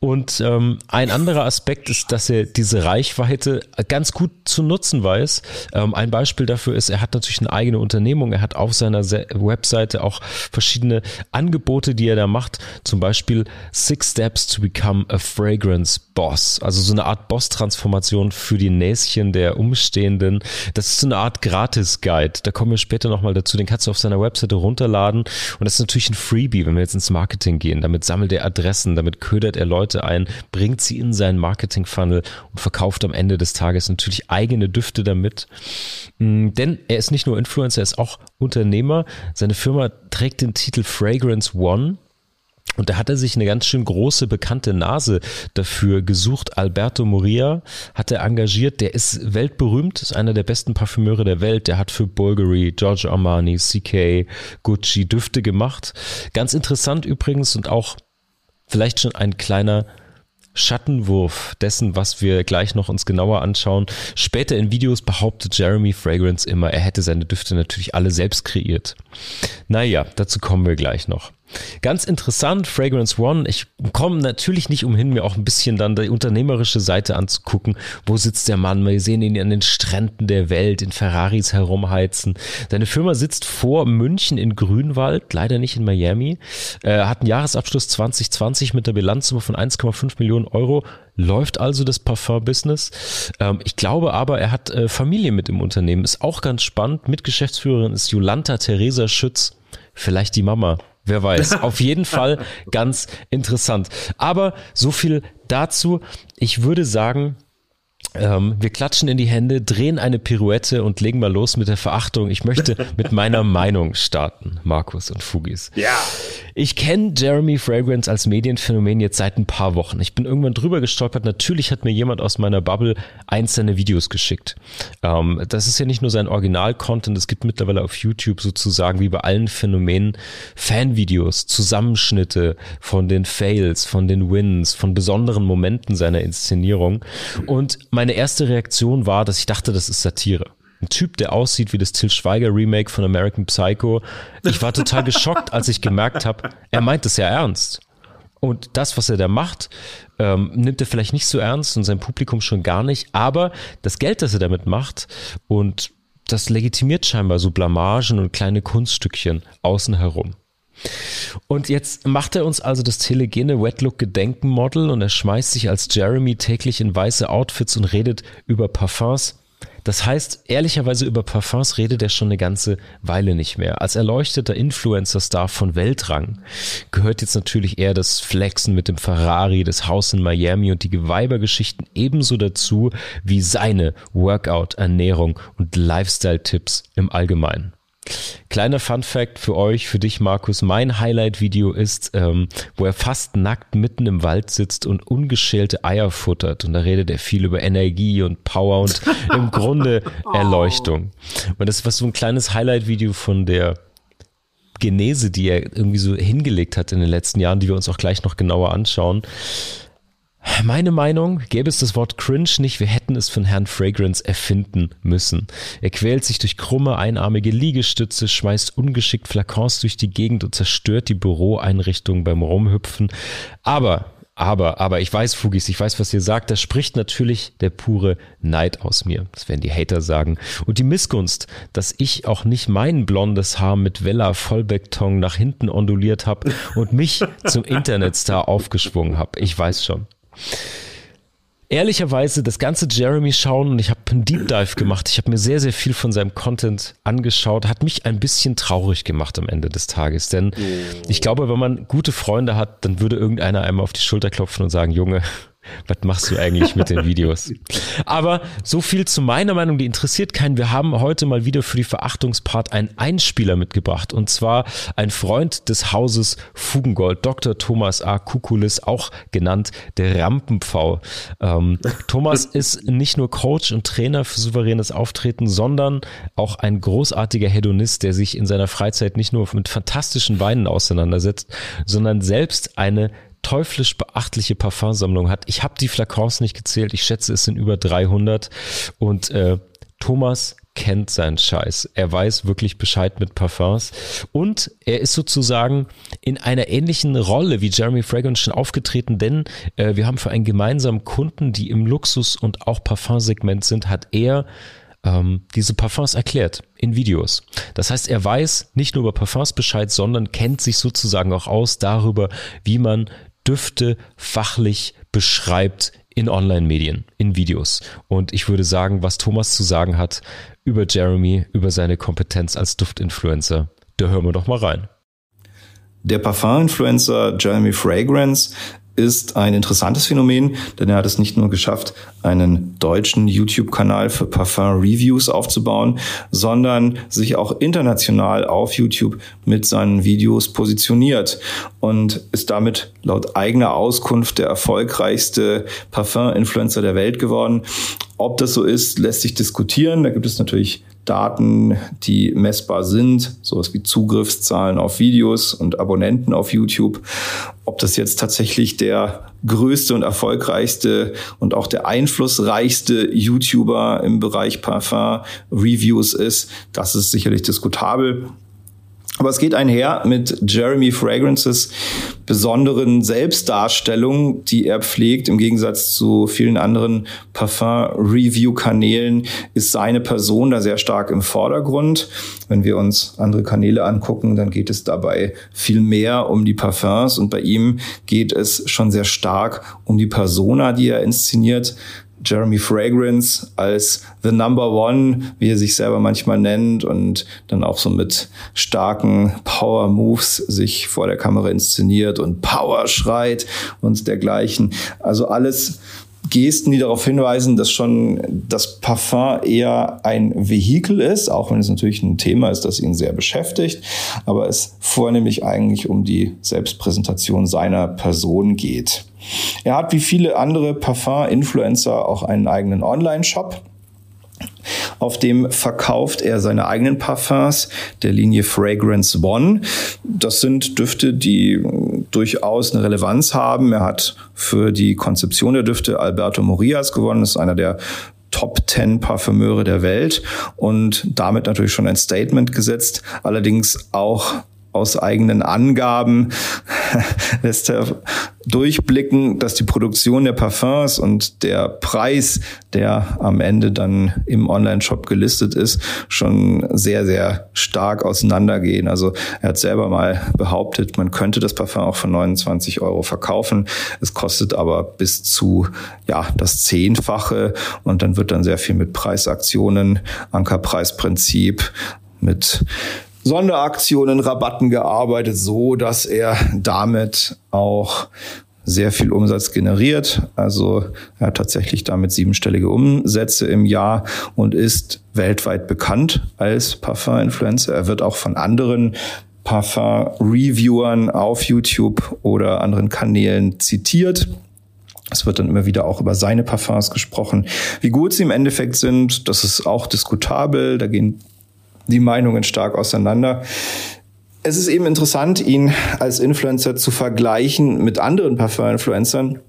Und ähm, ein anderer Aspekt ist, dass er diese Reichweite ganz gut zu nutzen weiß. Ähm, ein Beispiel dafür ist, er hat natürlich eine eigene Unternehmung. Er hat auf seiner Webseite auch verschiedene Angebote, die er da macht. Zum Beispiel Six Steps to Become a Fragrance Boss. Also so eine Art Boss-Transformation für die Näschen der Umstehenden. Das ist so eine Art Gratis-Guide. Da kommen wir später nochmal dazu. Den kannst du auf seiner Webseite runterladen. Und das ist natürlich ein Freebie, wenn wir jetzt ins Marketing gehen. Damit sammelt er Adressen, damit ködert er Leute ein, bringt sie in seinen Marketing-Funnel und verkauft am Ende des Tages natürlich eigene Düfte damit. Mm, denn er ist nicht nur Influencer, er ist auch Unternehmer. Seine Firma trägt den Titel Fragrance One und da hat er sich eine ganz schön große, bekannte Nase dafür gesucht. Alberto Moria hat er engagiert. Der ist weltberühmt, ist einer der besten Parfümeure der Welt. Der hat für Bulgari, Giorgio Armani, CK, Gucci Düfte gemacht. Ganz interessant übrigens und auch vielleicht schon ein kleiner Schattenwurf dessen, was wir gleich noch uns genauer anschauen. Später in Videos behauptet Jeremy Fragrance immer, er hätte seine Düfte natürlich alle selbst kreiert. Naja, dazu kommen wir gleich noch. Ganz interessant, Fragrance One. Ich komme natürlich nicht umhin, mir auch ein bisschen dann die unternehmerische Seite anzugucken. Wo sitzt der Mann? Wir sehen ihn an den Stränden der Welt in Ferraris herumheizen. Deine Firma sitzt vor München in Grünwald, leider nicht in Miami. Er hat einen Jahresabschluss 2020 mit der Bilanzsumme von 1,5 Millionen Euro. Läuft also das Parfum-Business. Ähm, ich glaube aber, er hat äh, Familie mit im Unternehmen. Ist auch ganz spannend. Mitgeschäftsführerin ist Jolanta Theresa Schütz. Vielleicht die Mama Wer weiß. Auf jeden Fall ganz interessant. Aber so viel dazu. Ich würde sagen, ähm, wir klatschen in die Hände, drehen eine Pirouette und legen mal los mit der Verachtung. Ich möchte [laughs] mit meiner Meinung starten, Markus und Fugis. Ja. Ich kenne Jeremy Fragrance als Medienphänomen jetzt seit ein paar Wochen. Ich bin irgendwann drüber gestolpert. Natürlich hat mir jemand aus meiner Bubble einzelne Videos geschickt. Ähm, das ist ja nicht nur sein Original-Content. Es gibt mittlerweile auf YouTube sozusagen wie bei allen Phänomenen Fanvideos, Zusammenschnitte von den Fails, von den Wins, von besonderen Momenten seiner Inszenierung. Und meine erste Reaktion war, dass ich dachte, das ist Satire. Ein Typ, der aussieht wie das Till Schweiger Remake von American Psycho. Ich war total [laughs] geschockt, als ich gemerkt habe, er meint es ja ernst. Und das, was er da macht, ähm, nimmt er vielleicht nicht so ernst und sein Publikum schon gar nicht. Aber das Geld, das er damit macht und das legitimiert scheinbar so Blamagen und kleine Kunststückchen außen herum. Und jetzt macht er uns also das telegene Wetlook-Gedenken-Model und er schmeißt sich als Jeremy täglich in weiße Outfits und redet über Parfums. Das heißt, ehrlicherweise über Parfums redet er schon eine ganze Weile nicht mehr. Als erleuchteter Influencer-Star von Weltrang gehört jetzt natürlich eher das Flexen mit dem Ferrari, das Haus in Miami und die Geweibergeschichten ebenso dazu wie seine Workout, Ernährung und Lifestyle-Tipps im Allgemeinen. Kleiner Fun Fact für euch, für dich, Markus. Mein Highlight-Video ist, ähm, wo er fast nackt mitten im Wald sitzt und ungeschälte Eier futtert. Und da redet er viel über Energie und Power und [laughs] im Grunde Erleuchtung. Und das war so ein kleines Highlight-Video von der Genese, die er irgendwie so hingelegt hat in den letzten Jahren, die wir uns auch gleich noch genauer anschauen. Meine Meinung, gäbe es das Wort cringe nicht, wir hätten es von Herrn Fragrance erfinden müssen. Er quält sich durch krumme, einarmige Liegestütze, schmeißt ungeschickt Flakons durch die Gegend und zerstört die Büroeinrichtung beim Rumhüpfen. Aber aber, aber ich weiß, Fugis, ich weiß, was ihr sagt. Da spricht natürlich der pure Neid aus mir. Das werden die Hater sagen. Und die Missgunst, dass ich auch nicht mein blondes Haar mit Vella Vollbeckton nach hinten onduliert habe und mich zum Internetstar aufgeschwungen habe. Ich weiß schon. Ehrlicherweise das ganze Jeremy schauen und ich habe einen Deep Dive gemacht. Ich habe mir sehr, sehr viel von seinem Content angeschaut. Hat mich ein bisschen traurig gemacht am Ende des Tages. Denn oh. ich glaube, wenn man gute Freunde hat, dann würde irgendeiner einmal auf die Schulter klopfen und sagen, Junge, was machst du eigentlich mit den Videos? Aber so viel zu meiner Meinung, die interessiert keinen. Wir haben heute mal wieder für die Verachtungspart einen Einspieler mitgebracht und zwar ein Freund des Hauses Fugengold, Dr. Thomas A. Kukulis, auch genannt der Rampenpfau. Ähm, Thomas [laughs] ist nicht nur Coach und Trainer für souveränes Auftreten, sondern auch ein großartiger Hedonist, der sich in seiner Freizeit nicht nur mit fantastischen Weinen auseinandersetzt, sondern selbst eine teuflisch beachtliche Parfumsammlung hat. Ich habe die Flakons nicht gezählt. Ich schätze, es sind über 300. Und äh, Thomas kennt seinen Scheiß. Er weiß wirklich Bescheid mit Parfums. Und er ist sozusagen in einer ähnlichen Rolle wie Jeremy Fragrance schon aufgetreten, denn äh, wir haben für einen gemeinsamen Kunden, die im Luxus- und auch Parfumsegment sind, hat er ähm, diese Parfums erklärt in Videos. Das heißt, er weiß nicht nur über Parfums Bescheid, sondern kennt sich sozusagen auch aus darüber, wie man Düfte fachlich beschreibt in Online-Medien, in Videos. Und ich würde sagen, was Thomas zu sagen hat über Jeremy, über seine Kompetenz als Duftinfluencer, da hören wir doch mal rein. Der Parfum-Influencer Jeremy Fragrance ist ein interessantes Phänomen, denn er hat es nicht nur geschafft, einen deutschen YouTube-Kanal für Parfum-Reviews aufzubauen, sondern sich auch international auf YouTube mit seinen Videos positioniert und ist damit laut eigener Auskunft der erfolgreichste Parfum-Influencer der Welt geworden. Ob das so ist, lässt sich diskutieren. Da gibt es natürlich Daten, die messbar sind, sowas wie Zugriffszahlen auf Videos und Abonnenten auf YouTube. Ob das jetzt tatsächlich der größte und erfolgreichste und auch der einflussreichste YouTuber im Bereich Parfum Reviews ist, das ist sicherlich diskutabel. Aber es geht einher mit Jeremy Fragrances besonderen Selbstdarstellung, die er pflegt. Im Gegensatz zu vielen anderen Parfum-Review-Kanälen ist seine Person da sehr stark im Vordergrund. Wenn wir uns andere Kanäle angucken, dann geht es dabei viel mehr um die Parfums und bei ihm geht es schon sehr stark um die Persona, die er inszeniert. Jeremy Fragrance als The Number One, wie er sich selber manchmal nennt und dann auch so mit starken Power Moves sich vor der Kamera inszeniert und Power schreit und dergleichen. Also alles Gesten, die darauf hinweisen, dass schon das Parfum eher ein Vehikel ist, auch wenn es natürlich ein Thema ist, das ihn sehr beschäftigt, aber es vornehmlich eigentlich um die Selbstpräsentation seiner Person geht. Er hat wie viele andere Parfum-Influencer auch einen eigenen Online-Shop. Auf dem verkauft er seine eigenen Parfums der Linie Fragrance One. Das sind Düfte, die durchaus eine Relevanz haben. Er hat für die Konzeption der Düfte Alberto Morias gewonnen. Das ist einer der Top 10 Parfümeure der Welt und damit natürlich schon ein Statement gesetzt. Allerdings auch aus eigenen Angaben [laughs] lässt er durchblicken, dass die Produktion der Parfums und der Preis, der am Ende dann im Online-Shop gelistet ist, schon sehr, sehr stark auseinandergehen. Also er hat selber mal behauptet, man könnte das Parfum auch für 29 Euro verkaufen. Es kostet aber bis zu, ja, das Zehnfache und dann wird dann sehr viel mit Preisaktionen, Ankerpreisprinzip, mit Sonderaktionen, Rabatten gearbeitet, so dass er damit auch sehr viel Umsatz generiert. Also er hat tatsächlich damit siebenstellige Umsätze im Jahr und ist weltweit bekannt als Parfum-Influencer. Er wird auch von anderen Parfum-Reviewern auf YouTube oder anderen Kanälen zitiert. Es wird dann immer wieder auch über seine Parfums gesprochen. Wie gut sie im Endeffekt sind, das ist auch diskutabel. Da gehen die Meinungen stark auseinander. Es ist eben interessant, ihn als Influencer zu vergleichen mit anderen Parfum-Influencern.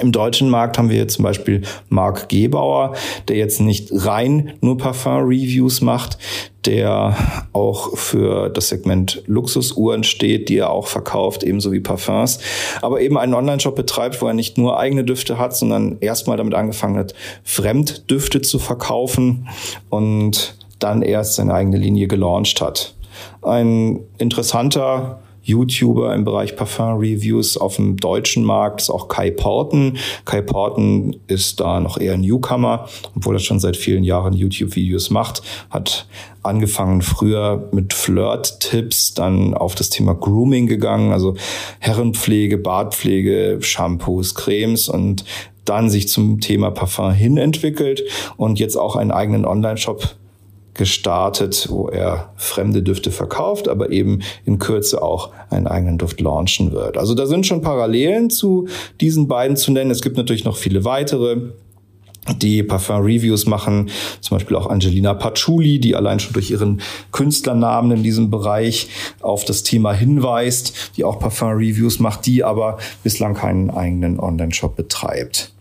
Im deutschen Markt haben wir zum Beispiel Marc Gebauer, der jetzt nicht rein nur Parfum-Reviews macht, der auch für das Segment Luxusuhren steht, die er auch verkauft, ebenso wie Parfums, aber eben einen Online-Shop betreibt, wo er nicht nur eigene Düfte hat, sondern erstmal damit angefangen hat, Fremddüfte zu verkaufen und dann erst seine eigene Linie gelauncht hat. Ein interessanter YouTuber im Bereich Parfum-Reviews auf dem deutschen Markt ist auch Kai Porten. Kai Porten ist da noch eher Newcomer, obwohl er schon seit vielen Jahren YouTube-Videos macht. Hat angefangen früher mit Flirt-Tipps, dann auf das Thema Grooming gegangen, also Herrenpflege, Bartpflege, Shampoos, Cremes und dann sich zum Thema Parfum hin entwickelt und jetzt auch einen eigenen Online-Shop gestartet, wo er fremde Düfte verkauft, aber eben in Kürze auch einen eigenen Duft launchen wird. Also da sind schon Parallelen zu diesen beiden zu nennen. Es gibt natürlich noch viele weitere. die Parfum-Reviews machen, zum Beispiel auch Angelina Patchouli, die allein schon durch ihren Künstlernamen in diesem Bereich auf das Thema hinweist, die auch Parfum-Reviews macht, die aber bislang keinen eigenen Online-Shop betreibt.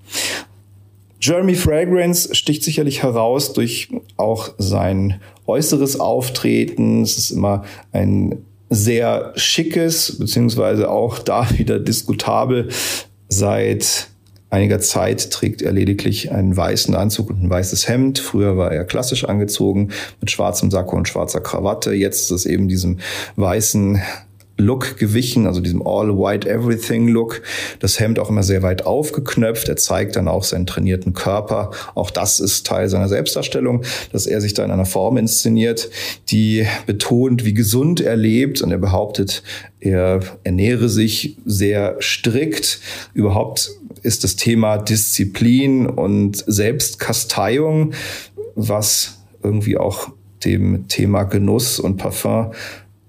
Jeremy Fragrance sticht sicherlich heraus durch auch sein äußeres Auftreten. Es ist immer ein sehr schickes, beziehungsweise auch [laughs] da wieder diskutabel seit einiger Zeit trägt er lediglich einen weißen Anzug und ein weißes Hemd. Früher war er klassisch angezogen mit schwarzem Sakko und schwarzer Krawatte. Jetzt ist es eben diesem weißen Look gewichen, also diesem All White Everything Look. Das Hemd auch immer sehr weit aufgeknöpft. Er zeigt dann auch seinen trainierten Körper. Auch das ist Teil seiner Selbstdarstellung, dass er sich da in einer Form inszeniert, die betont, wie gesund er lebt. Und er behauptet, er ernähre sich sehr strikt. Überhaupt ist das Thema Disziplin und Selbstkasteiung, was irgendwie auch dem Thema Genuss und Parfum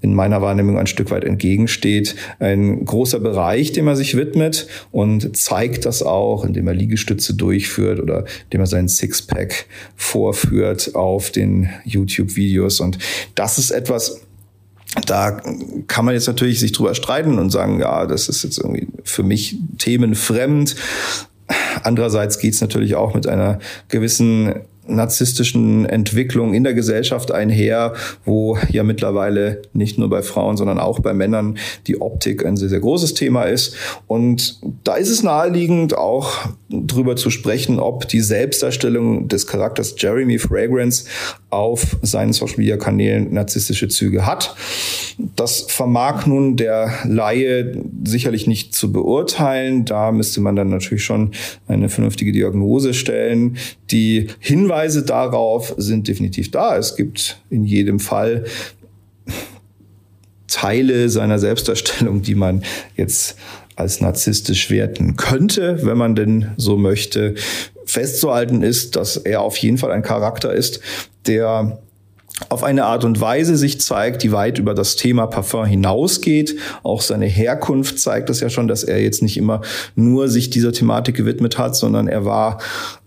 in meiner Wahrnehmung ein Stück weit entgegensteht. Ein großer Bereich, dem er sich widmet und zeigt das auch, indem er Liegestütze durchführt oder indem er seinen Sixpack vorführt auf den YouTube-Videos. Und das ist etwas, da kann man jetzt natürlich sich drüber streiten und sagen, ja, das ist jetzt irgendwie für mich themenfremd. Andererseits geht es natürlich auch mit einer gewissen narzisstischen Entwicklung in der Gesellschaft einher, wo ja mittlerweile nicht nur bei Frauen, sondern auch bei Männern die Optik ein sehr, sehr großes Thema ist. Und da ist es naheliegend, auch drüber zu sprechen, ob die Selbstdarstellung des Charakters Jeremy Fragrance auf seinen Social Media Kanälen narzisstische Züge hat. Das vermag nun der Laie sicherlich nicht zu beurteilen. Da müsste man dann natürlich schon eine vernünftige Diagnose stellen. Die Hinweise darauf sind definitiv da. Es gibt in jedem Fall Teile seiner Selbstdarstellung, die man jetzt als narzisstisch werten könnte, wenn man denn so möchte. Festzuhalten ist, dass er auf jeden Fall ein Charakter ist, der auf eine Art und Weise sich zeigt, die weit über das Thema Parfum hinausgeht. Auch seine Herkunft zeigt das ja schon, dass er jetzt nicht immer nur sich dieser Thematik gewidmet hat, sondern er war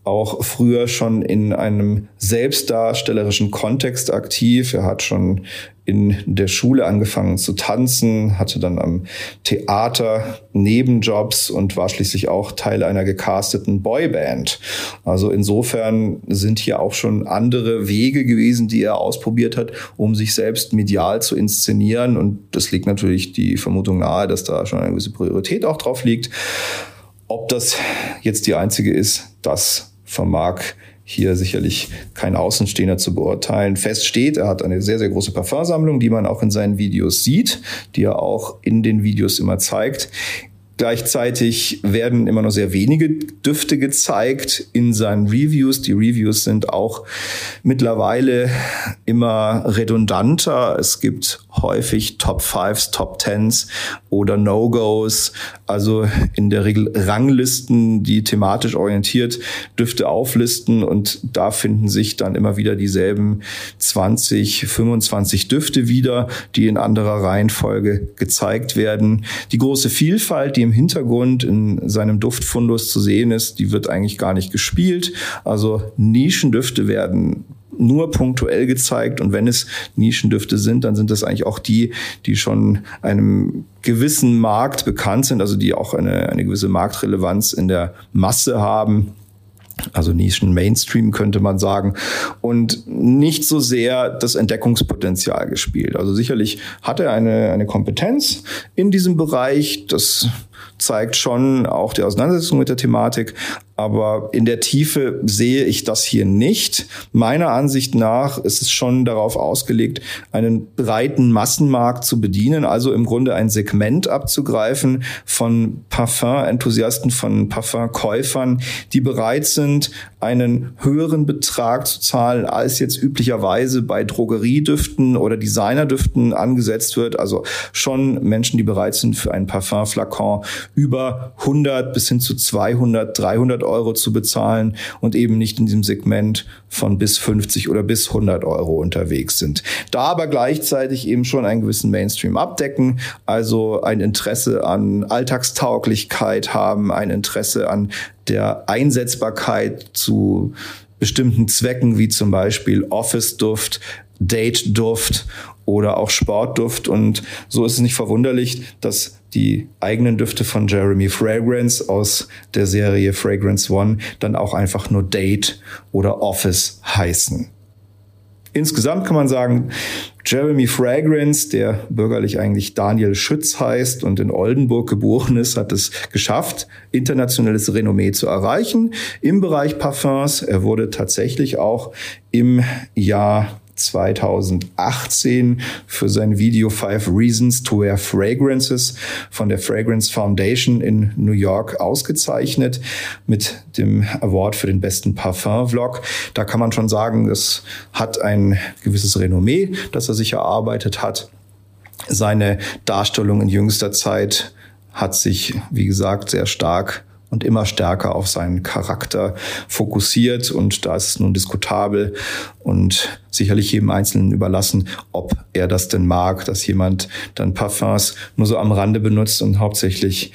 auch früher schon in einem selbstdarstellerischen Kontext aktiv. Er hat schon in der Schule angefangen zu tanzen, hatte dann am Theater Nebenjobs und war schließlich auch Teil einer gecasteten Boyband. Also insofern sind hier auch schon andere Wege gewesen, die er ausprobiert hat, um sich selbst medial zu inszenieren. Und das liegt natürlich die Vermutung nahe, dass da schon eine gewisse Priorität auch drauf liegt. Ob das jetzt die einzige ist, das vermag hier sicherlich kein Außenstehender zu beurteilen. Fest steht, er hat eine sehr, sehr große Parfumsammlung, die man auch in seinen Videos sieht, die er auch in den Videos immer zeigt. Gleichzeitig werden immer nur sehr wenige Düfte gezeigt in seinen Reviews. Die Reviews sind auch mittlerweile immer redundanter. Es gibt häufig Top Fives, Top Tens oder No-Gos. Also in der Regel Ranglisten, die thematisch orientiert Düfte auflisten und da finden sich dann immer wieder dieselben 20, 25 Düfte wieder, die in anderer Reihenfolge gezeigt werden. Die große Vielfalt, die im Hintergrund in seinem Duftfundus zu sehen ist, die wird eigentlich gar nicht gespielt. Also Nischendüfte werden nur punktuell gezeigt. Und wenn es Nischendüfte sind, dann sind das eigentlich auch die, die schon einem gewissen Markt bekannt sind, also die auch eine, eine gewisse Marktrelevanz in der Masse haben. Also Nischen Mainstream könnte man sagen. Und nicht so sehr das Entdeckungspotenzial gespielt. Also sicherlich hat er eine, eine Kompetenz in diesem Bereich, das zeigt schon auch die Auseinandersetzung mit der Thematik, aber in der Tiefe sehe ich das hier nicht. Meiner Ansicht nach ist es schon darauf ausgelegt, einen breiten Massenmarkt zu bedienen, also im Grunde ein Segment abzugreifen von Parfum-Enthusiasten, von Parfum-Käufern, die bereit sind, einen höheren Betrag zu zahlen, als jetzt üblicherweise bei Drogeriedüften oder Designerdüften angesetzt wird. Also schon Menschen, die bereit sind, für einen Parfum-Flakon über 100 bis hin zu 200, 300 100 Euro zu bezahlen und eben nicht in diesem Segment von bis 50 oder bis 100 Euro unterwegs sind. Da aber gleichzeitig eben schon einen gewissen Mainstream abdecken, also ein Interesse an Alltagstauglichkeit haben, ein Interesse an der Einsetzbarkeit zu bestimmten Zwecken, wie zum Beispiel Office-Duft, Date-Duft oder auch Sportduft. Und so ist es nicht verwunderlich, dass die eigenen Düfte von Jeremy Fragrance aus der Serie Fragrance One dann auch einfach nur Date oder Office heißen. Insgesamt kann man sagen, Jeremy Fragrance, der bürgerlich eigentlich Daniel Schütz heißt und in Oldenburg geboren ist, hat es geschafft, internationales Renommee zu erreichen im Bereich Parfums. Er wurde tatsächlich auch im Jahr 2018 für sein Video Five Reasons to Wear Fragrances von der Fragrance Foundation in New York ausgezeichnet mit dem Award für den besten Parfum-Vlog. Da kann man schon sagen, es hat ein gewisses Renommee, das er sich erarbeitet hat. Seine Darstellung in jüngster Zeit hat sich, wie gesagt, sehr stark und immer stärker auf seinen Charakter fokussiert. Und da ist es nun diskutabel und sicherlich jedem Einzelnen überlassen, ob er das denn mag, dass jemand dann Parfums nur so am Rande benutzt und hauptsächlich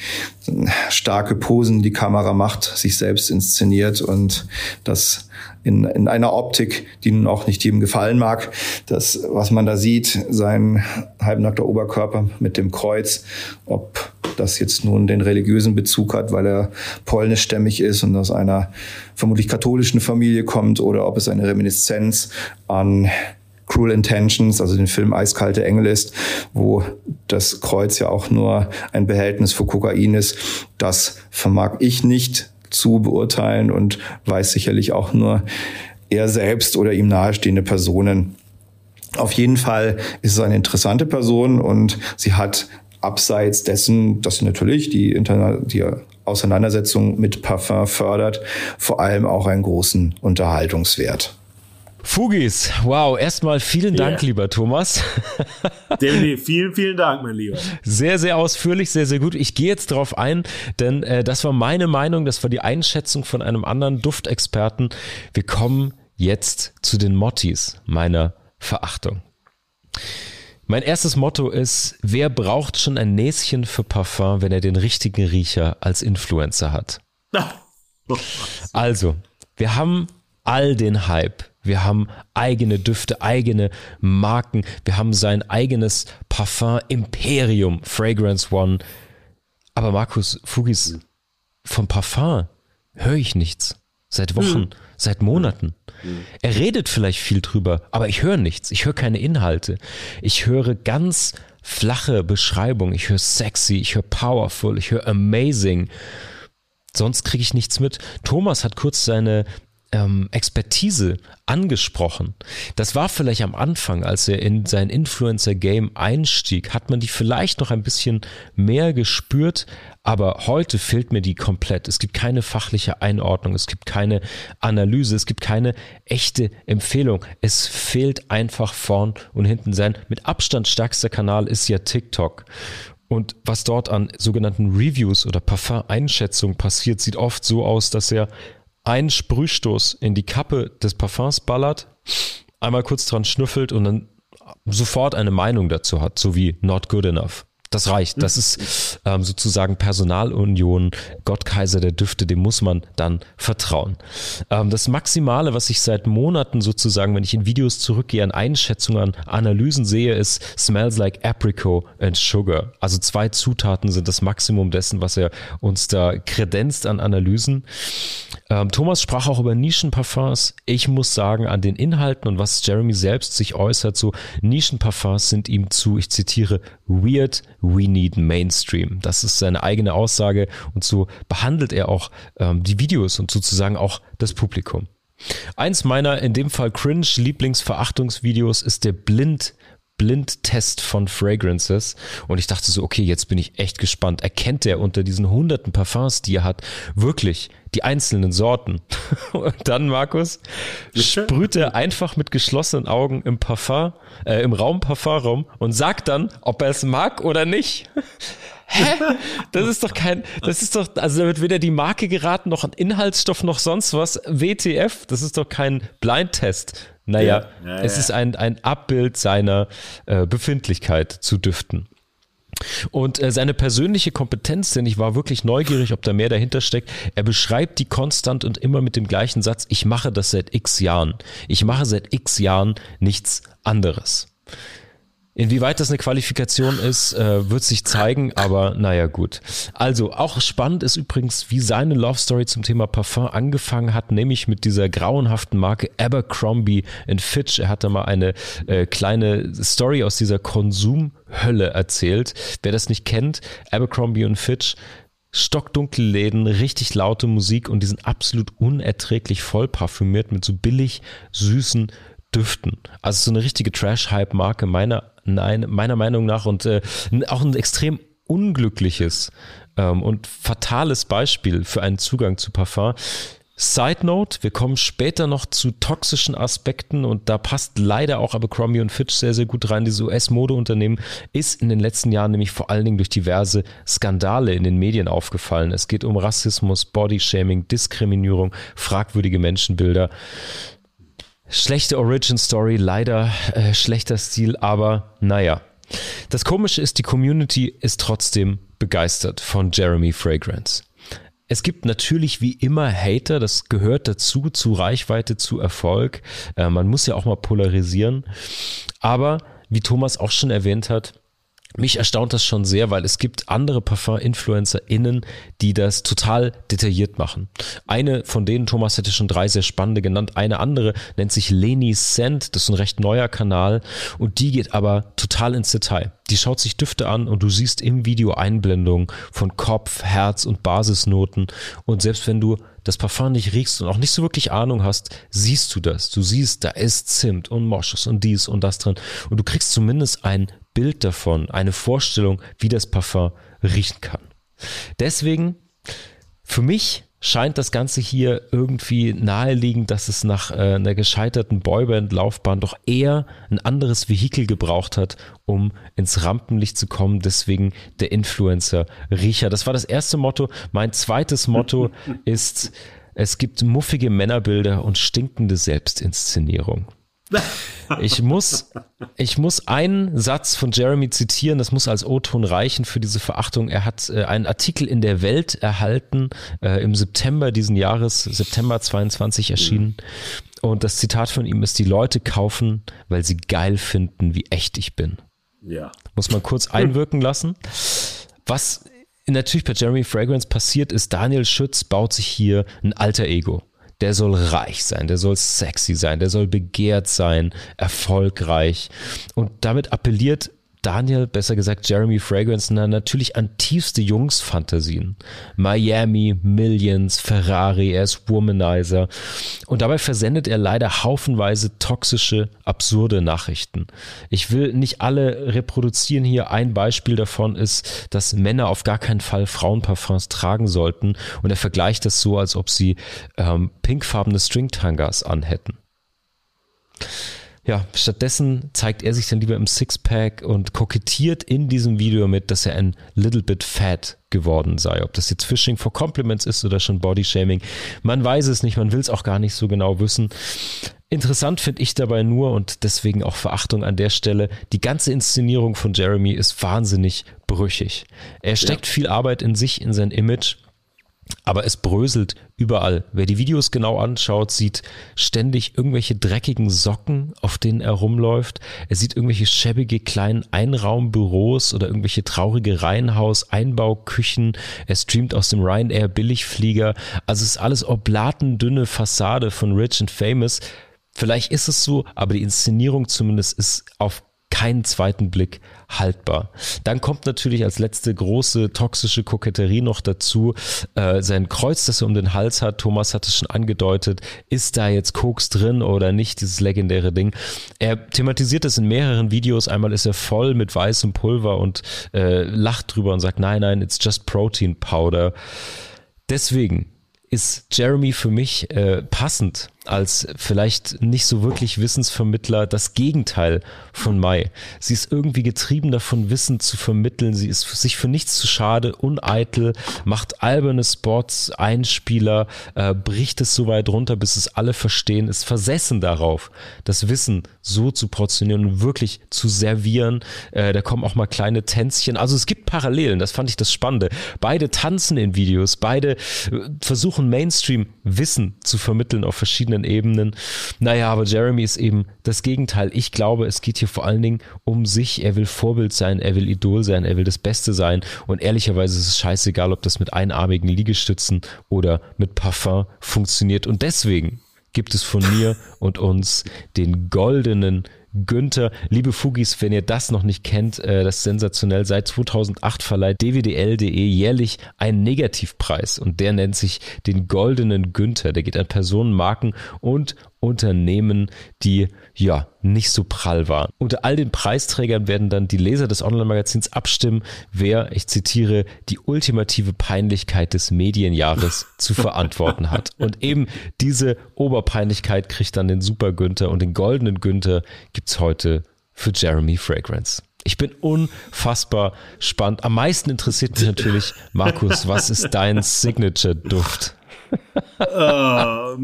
starke Posen die Kamera macht, sich selbst inszeniert und das in, in einer Optik, die nun auch nicht jedem gefallen mag. Das, was man da sieht, sein halbnackter Oberkörper mit dem Kreuz, ob das jetzt nun den religiösen Bezug hat, weil er polnischstämmig ist und aus einer vermutlich katholischen Familie kommt oder ob es eine Reminiszenz an Cruel Intentions, also den Film Eiskalte Engel ist, wo das Kreuz ja auch nur ein Behältnis für Kokain ist. Das vermag ich nicht zu beurteilen und weiß sicherlich auch nur er selbst oder ihm nahestehende Personen. Auf jeden Fall ist es eine interessante Person und sie hat abseits dessen, dass sie natürlich die, Interna die Auseinandersetzung mit Parfum fördert, vor allem auch einen großen Unterhaltungswert. Fugis, wow, erstmal vielen Dank, yeah. lieber Thomas. [laughs] Vielen, vielen Dank, mein Lieber. Sehr, sehr ausführlich, sehr, sehr gut. Ich gehe jetzt darauf ein, denn äh, das war meine Meinung, das war die Einschätzung von einem anderen Duftexperten. Wir kommen jetzt zu den Mottis meiner Verachtung. Mein erstes Motto ist, wer braucht schon ein Näschen für Parfum, wenn er den richtigen Riecher als Influencer hat? [laughs] Also, wir haben all den Hype. Wir haben eigene Düfte, eigene Marken. Wir haben sein eigenes Parfum Imperium, Fragrance One. Aber Markus Fugis, vom Parfum höre ich nichts. Seit Wochen, mhm. Seit Monaten. Mhm. Er redet vielleicht viel drüber, aber ich höre nichts. Ich höre keine Inhalte. Ich höre ganz flache Beschreibungen. Ich höre sexy, ich höre powerful, ich höre amazing. Sonst kriege ich nichts mit. Thomas hat kurz seine ähm, Expertise angesprochen. Das war vielleicht am Anfang, als er in sein Influencer-Game einstieg, hat man die vielleicht noch ein bisschen mehr gespürt, aber heute fehlt mir die komplett. Es gibt keine fachliche Einordnung, es gibt keine Analyse, es gibt keine echte Empfehlung. Es fehlt einfach vorn und hinten sein. Mit Abstand stärkster Kanal ist ja TikTok. Und was dort an sogenannten Reviews oder Parfum-Einschätzungen passiert, sieht oft so aus, dass er einen Sprühstoß in die Kappe des Parfums ballert, einmal kurz dran schnüffelt und dann sofort eine Meinung dazu hat, so wie not good enough. Das reicht. Das ist ähm, sozusagen Personalunion, Gott Kaiser der Düfte, dem muss man dann vertrauen. Ähm, das Maximale, was ich seit Monaten sozusagen, wenn ich in Videos zurückgehe, an Einschätzungen, an Analysen sehe, ist Smells like Apricot and Sugar. Also zwei Zutaten sind das Maximum dessen, was er uns da kredenzt an Analysen. Ähm, Thomas sprach auch über Nischenparfums. Ich muss sagen, an den Inhalten und was Jeremy selbst sich äußert, so Nischenparfums sind ihm zu, ich zitiere, weird, we need Mainstream. Das ist seine eigene Aussage und so behandelt er auch ähm, die Videos und sozusagen auch das Publikum. Eins meiner in dem Fall cringe Lieblingsverachtungsvideos ist der Blind Blindtest von Fragrances und ich dachte so, okay, jetzt bin ich echt gespannt. Erkennt er unter diesen hunderten Parfums, die er hat, wirklich die einzelnen Sorten? [laughs] Und dann, Markus, sprüht er einfach mit geschlossenen Augen im Parfum, äh, im Raum Parfumraum und sagt dann, ob er es mag oder nicht. [laughs] Hä? Das ist doch kein, das ist doch, also da wird weder die Marke geraten, noch ein Inhaltsstoff, noch sonst was. WTF, das ist doch kein Blindtest. Naja, ja, ja, es ist ein, ein Abbild seiner äh, Befindlichkeit zu düften. Und äh, seine persönliche Kompetenz, denn ich war wirklich neugierig, ob da mehr dahinter steckt. Er beschreibt die konstant und immer mit dem gleichen Satz, ich mache das seit x Jahren. Ich mache seit x Jahren nichts anderes. Inwieweit das eine Qualifikation ist, äh, wird sich zeigen, aber naja, gut. Also, auch spannend ist übrigens, wie seine Love Story zum Thema Parfum angefangen hat, nämlich mit dieser grauenhaften Marke Abercrombie Fitch. Er hat da mal eine äh, kleine Story aus dieser Konsumhölle erzählt. Wer das nicht kennt, Abercrombie und Fitch, stockdunkle Läden, richtig laute Musik und die sind absolut unerträglich voll parfümiert mit so billig süßen Düften. Also so eine richtige Trash-Hype-Marke meiner meiner Meinung nach und äh, auch ein extrem unglückliches ähm, und fatales Beispiel für einen Zugang zu Parfum. Side Note, wir kommen später noch zu toxischen Aspekten und da passt leider auch Abercrombie und Fitch sehr, sehr gut rein. Dieses US-Modeunternehmen ist in den letzten Jahren nämlich vor allen Dingen durch diverse Skandale in den Medien aufgefallen. Es geht um Rassismus, Bodyshaming, Diskriminierung, fragwürdige Menschenbilder. Schlechte Origin Story, leider äh, schlechter Stil, aber naja. Das Komische ist, die Community ist trotzdem begeistert von Jeremy Fragrance. Es gibt natürlich wie immer Hater, das gehört dazu, zu Reichweite, zu Erfolg. Äh, man muss ja auch mal polarisieren. Aber wie Thomas auch schon erwähnt hat, mich erstaunt das schon sehr, weil es gibt andere Parfum-InfluencerInnen, die das total detailliert machen. Eine von denen, Thomas hätte schon drei sehr spannende genannt, eine andere nennt sich Leni Scent, das ist ein recht neuer Kanal und die geht aber total ins Detail. Die schaut sich Düfte an und du siehst im Video Einblendungen von Kopf, Herz und Basisnoten und selbst wenn du das Parfum nicht riechst und auch nicht so wirklich Ahnung hast, siehst du das. Du siehst, da ist Zimt und Moschus und dies und das drin und du kriegst zumindest ein Bild davon, eine Vorstellung, wie das Parfum riechen kann. Deswegen, für mich scheint das Ganze hier irgendwie naheliegend, dass es nach äh, einer gescheiterten Boyband-Laufbahn doch eher ein anderes Vehikel gebraucht hat, um ins Rampenlicht zu kommen. Deswegen der Influencer-Riecher. Das war das erste Motto. Mein zweites Motto [laughs] ist, es gibt muffige Männerbilder und stinkende Selbstinszenierung. Ich muss, ich muss einen Satz von Jeremy zitieren, das muss als O-Ton reichen für diese Verachtung. Er hat äh, einen Artikel in der Welt erhalten, äh, im September diesen Jahres, September 22 erschienen. Und das Zitat von ihm ist, die Leute kaufen, weil sie geil finden, wie echt ich bin. Ja. Muss man kurz einwirken lassen. Was natürlich bei Jeremy Fragrance passiert ist, Daniel Schütz baut sich hier ein alter Ego der soll reich sein, der soll sexy sein, der soll begehrt sein, erfolgreich. Und damit appelliert Daniel, besser gesagt Jeremy Fragrance, natürlich an tiefste Jungs-Fantasien. Miami, Millions, Ferrari, er ist Womanizer. Und dabei versendet er leider haufenweise toxische, absurde Nachrichten. Ich will nicht alle reproduzieren hier. Ein Beispiel davon ist, dass Männer auf gar keinen Fall Frauenparfums tragen sollten. Und er vergleicht das so, als ob sie ähm, pinkfarbene Stringtangas anhätten. Ja, stattdessen zeigt er sich dann lieber im Sixpack und kokettiert in diesem Video mit, dass er ein little bit fat geworden sei. Ob das jetzt Fishing for Compliments ist oder schon Body Shaming, man weiß es nicht, man will es auch gar nicht so genau wissen. Interessant finde ich dabei nur und deswegen auch Verachtung an der Stelle. Die ganze Inszenierung von Jeremy ist wahnsinnig brüchig. Er steckt ja. viel Arbeit in sich, in sein Image aber es bröselt überall. Wer die Videos genau anschaut, sieht ständig irgendwelche dreckigen Socken, auf denen er rumläuft. Er sieht irgendwelche schäbige kleinen Einraumbüros oder irgendwelche traurige Reihenhaus-Einbauküchen. Er streamt aus dem Ryanair Billigflieger. Also es ist alles oblatendünne Fassade von Rich and Famous. Vielleicht ist es so, aber die Inszenierung zumindest ist auf keinen zweiten Blick haltbar. Dann kommt natürlich als letzte große toxische Koketterie noch dazu. Äh, sein Kreuz, das er um den Hals hat, Thomas hat es schon angedeutet, ist da jetzt Koks drin oder nicht, dieses legendäre Ding. Er thematisiert das in mehreren Videos. Einmal ist er voll mit weißem Pulver und äh, lacht drüber und sagt, nein, nein, it's just protein powder. Deswegen ist Jeremy für mich äh, passend als vielleicht nicht so wirklich Wissensvermittler das Gegenteil von Mai. Sie ist irgendwie getrieben davon, Wissen zu vermitteln. Sie ist sich für nichts zu schade, uneitel, macht alberne Spots, Einspieler, äh, bricht es so weit runter, bis es alle verstehen, ist versessen darauf, das Wissen so zu portionieren und wirklich zu servieren. Äh, da kommen auch mal kleine Tänzchen. Also es gibt Parallelen, das fand ich das Spannende. Beide tanzen in Videos, beide äh, versuchen Mainstream Wissen zu vermitteln auf verschiedenen Ebenen. Naja, aber Jeremy ist eben das Gegenteil. Ich glaube, es geht hier vor allen Dingen um sich. Er will Vorbild sein, er will Idol sein, er will das Beste sein. Und ehrlicherweise ist es scheißegal, ob das mit einarmigen Liegestützen oder mit Parfum funktioniert. Und deswegen gibt es von mir und uns den goldenen Günther. Liebe Fugis, wenn ihr das noch nicht kennt, äh, das ist sensationell. Seit 2008 verleiht dwdl.de jährlich einen Negativpreis und der nennt sich den Goldenen Günther. Der geht an Personen, Marken und Unternehmen, die ja nicht so prall waren. Unter all den Preisträgern werden dann die Leser des Online-Magazins abstimmen, wer, ich zitiere, die ultimative Peinlichkeit des Medienjahres [laughs] zu verantworten hat. Und eben diese Oberpeinlichkeit kriegt dann den Super Günther und den goldenen Günther gibt's heute für Jeremy Fragrance. Ich bin unfassbar spannend. Am meisten interessiert mich natürlich, Markus, was ist dein Signature-Duft? Uh,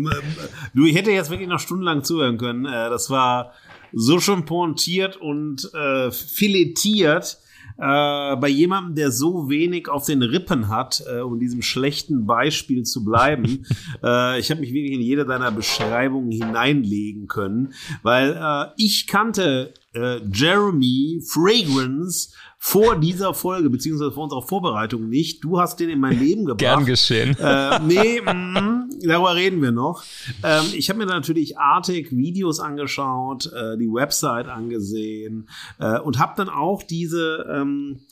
du, ich hätte jetzt wirklich noch stundenlang zuhören können. Äh, das war so schon pointiert und äh, filetiert äh, bei jemandem, der so wenig auf den Rippen hat, äh, um diesem schlechten Beispiel zu bleiben. [laughs] äh, ich habe mich wirklich in jede deiner Beschreibungen hineinlegen können, weil äh, ich kannte äh, Jeremy Fragrance vor dieser Folge, beziehungsweise vor unserer Vorbereitung nicht. Du hast den in mein Leben gebracht. Gern geschehen. Äh, nee, mm, darüber reden wir noch. Ähm, ich habe mir natürlich artig Videos angeschaut, äh, die Website angesehen äh, und habe dann auch diese ähm,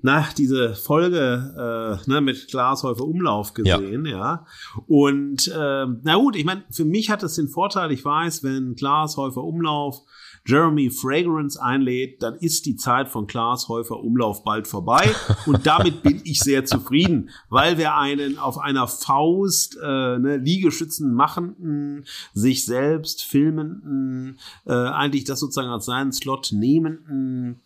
na, diese Folge äh, ne, mit Glashäufer Umlauf gesehen, ja. ja. Und äh, na gut, ich meine, für mich hat es den Vorteil, ich weiß, wenn Glashäufer Umlauf Jeremy Fragrance einlädt, dann ist die Zeit von Klaas Häufer Umlauf bald vorbei. Und damit bin ich sehr zufrieden, weil wir einen auf einer Faust äh, ne, Liegestützen machenden, sich selbst filmenden, äh, eigentlich das sozusagen als seinen Slot nehmenden,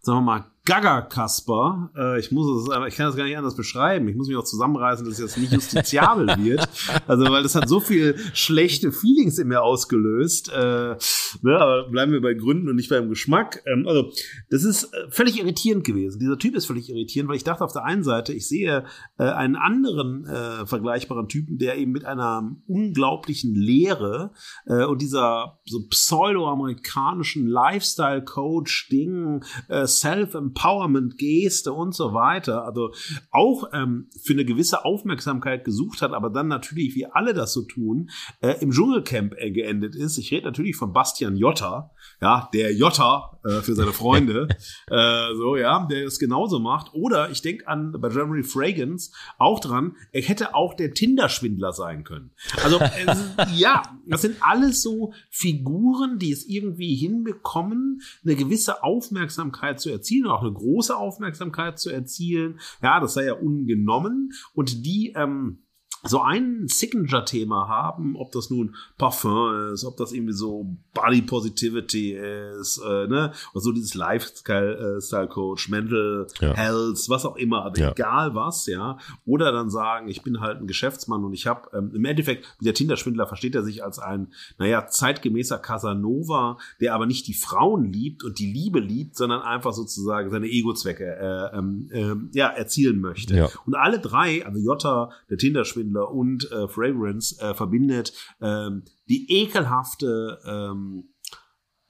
sagen wir mal, Gaga Kasper. Äh, ich muss es, ich kann das gar nicht anders beschreiben. Ich muss mich auch zusammenreißen, dass es jetzt nicht justiziabel [laughs] wird. Also, weil das hat so viel schlechte Feelings in mir ausgelöst. Äh, ne, aber bleiben wir bei Gründen und nicht beim Geschmack. Ähm, also, das ist äh, völlig irritierend gewesen. Dieser Typ ist völlig irritierend, weil ich dachte auf der einen Seite, ich sehe äh, einen anderen äh, vergleichbaren Typen, der eben mit einer unglaublichen Lehre äh, und dieser so pseudo-amerikanischen Lifestyle-Coach-Ding, äh, Self-Empowerment Empowerment-Geste und so weiter, also auch ähm, für eine gewisse Aufmerksamkeit gesucht hat, aber dann natürlich, wie alle das so tun, äh, im Dschungelcamp äh, geendet ist. Ich rede natürlich von Bastian Jotta, ja, der Jotta äh, für seine Freunde, [laughs] äh, so, ja, der es genauso macht. Oder ich denke an bei Jeremy Fragrance auch dran, er hätte auch der Tinder-Schwindler sein können. Also, äh, [laughs] ja, das sind alles so Figuren, die es irgendwie hinbekommen, eine gewisse Aufmerksamkeit zu erzielen, auch eine große Aufmerksamkeit zu erzielen. Ja, das sei ja ungenommen. Und die, ähm, so ein Signature-Thema haben, ob das nun Parfum ist, ob das irgendwie so Body Positivity ist, äh, ne, oder so dieses Lifestyle-Coach, Mental ja. Health, was auch immer, aber ja. egal was, ja, oder dann sagen, ich bin halt ein Geschäftsmann und ich habe ähm, im Endeffekt, der Tinder-Schwindler versteht er sich als ein, naja, zeitgemäßer Casanova, der aber nicht die Frauen liebt und die Liebe liebt, sondern einfach sozusagen seine Ego-Zwecke äh, ähm, äh, ja, erzielen möchte. Ja. Und alle drei, also Jota, der Tinder-Schwindler, Schindler und äh, Fragrance äh, verbindet, ähm, die ekelhafte ähm,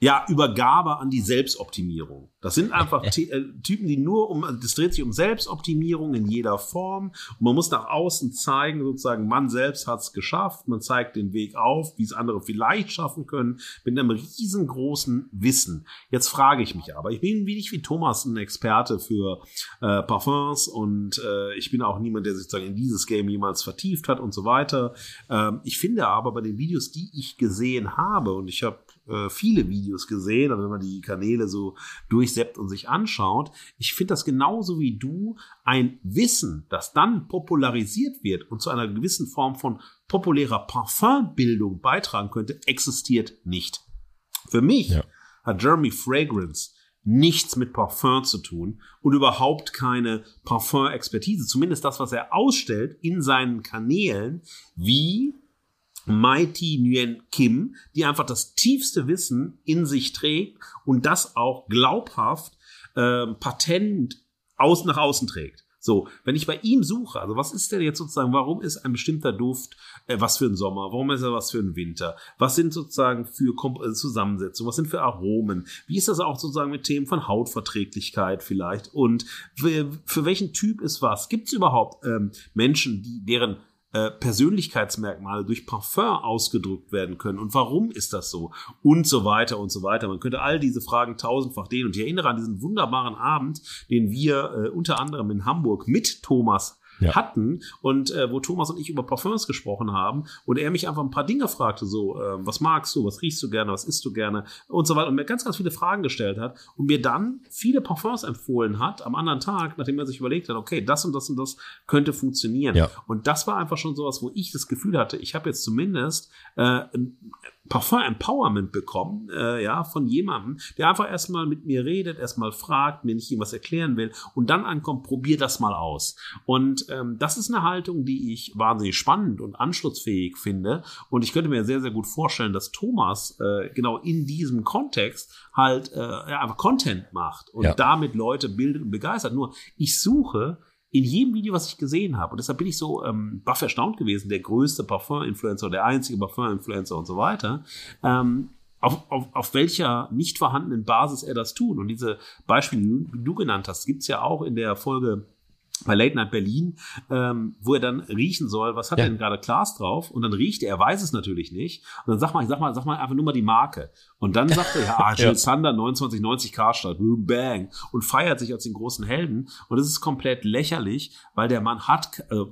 ja, Übergabe an die Selbstoptimierung. Das sind einfach [laughs] äh, Typen, die nur um, das dreht sich um Selbstoptimierung in jeder Form. Und man muss nach außen zeigen, sozusagen, man selbst hat es geschafft, man zeigt den Weg auf, wie es andere vielleicht schaffen können, mit einem riesengroßen Wissen. Jetzt frage ich mich aber, ich bin wie nicht wie Thomas ein Experte für äh, Parfums und äh, ich bin auch niemand, der sich sozusagen in dieses Game jemals vertieft hat und so weiter. Ähm, ich finde aber bei den Videos, die ich gesehen habe, und ich habe äh, viele Videos gesehen, also wenn man die Kanäle so durchseppt und sich anschaut. Ich finde das genauso wie du ein Wissen, das dann popularisiert wird und zu einer gewissen Form von populärer Parfumbildung beitragen könnte, existiert nicht. Für mich ja. hat Jeremy Fragrance nichts mit Parfum zu tun und überhaupt keine Parfum-Expertise. Zumindest das, was er ausstellt in seinen Kanälen, wie Mighty Nguyen Kim, die einfach das tiefste Wissen in sich trägt und das auch glaubhaft äh, patent aus nach außen trägt. So, wenn ich bei ihm suche, also was ist denn jetzt sozusagen, warum ist ein bestimmter Duft äh, was für ein Sommer, warum ist er was für ein Winter, was sind sozusagen für Kom äh, Zusammensetzungen, was sind für Aromen, wie ist das auch sozusagen mit Themen von Hautverträglichkeit vielleicht und für, für welchen Typ ist was? Gibt es überhaupt ähm, Menschen, die deren äh, Persönlichkeitsmerkmale durch Parfum ausgedrückt werden können. Und warum ist das so? Und so weiter und so weiter. Man könnte all diese Fragen tausendfach dehnen. Und ich erinnere an diesen wunderbaren Abend, den wir äh, unter anderem in Hamburg mit Thomas ja. hatten und äh, wo Thomas und ich über Parfums gesprochen haben und er mich einfach ein paar Dinge fragte, so, äh, was magst du, was riechst du gerne, was isst du gerne und so weiter und mir ganz, ganz viele Fragen gestellt hat und mir dann viele Parfums empfohlen hat am anderen Tag, nachdem er sich überlegt hat, okay, das und das und das könnte funktionieren. Ja. Und das war einfach schon sowas, wo ich das Gefühl hatte, ich habe jetzt zumindest äh, Parfum Empowerment bekommen, äh, ja, von jemandem, der einfach erstmal mit mir redet, erstmal fragt, mir nicht irgendwas erklären will und dann ankommt, probier das mal aus. Und ähm, das ist eine Haltung, die ich wahnsinnig spannend und anschlussfähig finde. Und ich könnte mir sehr, sehr gut vorstellen, dass Thomas äh, genau in diesem Kontext halt äh, ja, einfach Content macht und ja. damit Leute bildet und begeistert. Nur ich suche in jedem Video, was ich gesehen habe, und deshalb bin ich so ähm, baff erstaunt gewesen, der größte Parfum-Influencer, der einzige Parfum-Influencer und so weiter, ähm, auf, auf, auf welcher nicht vorhandenen Basis er das tut. Und diese Beispiele, die du genannt hast, gibt's ja auch in der Folge bei Late Night Berlin, ähm, wo er dann riechen soll, was hat ja. denn gerade Klaas drauf? Und dann riecht er, er weiß es natürlich nicht. Und dann sag mal, sag mal, sag mal einfach nur mal die Marke. Und dann sagt er, ja, [laughs] Jill ja. Sander 2990 Karstadt, boom, bang, und feiert sich als den großen Helden. Und das ist komplett lächerlich, weil der Mann hat, äh,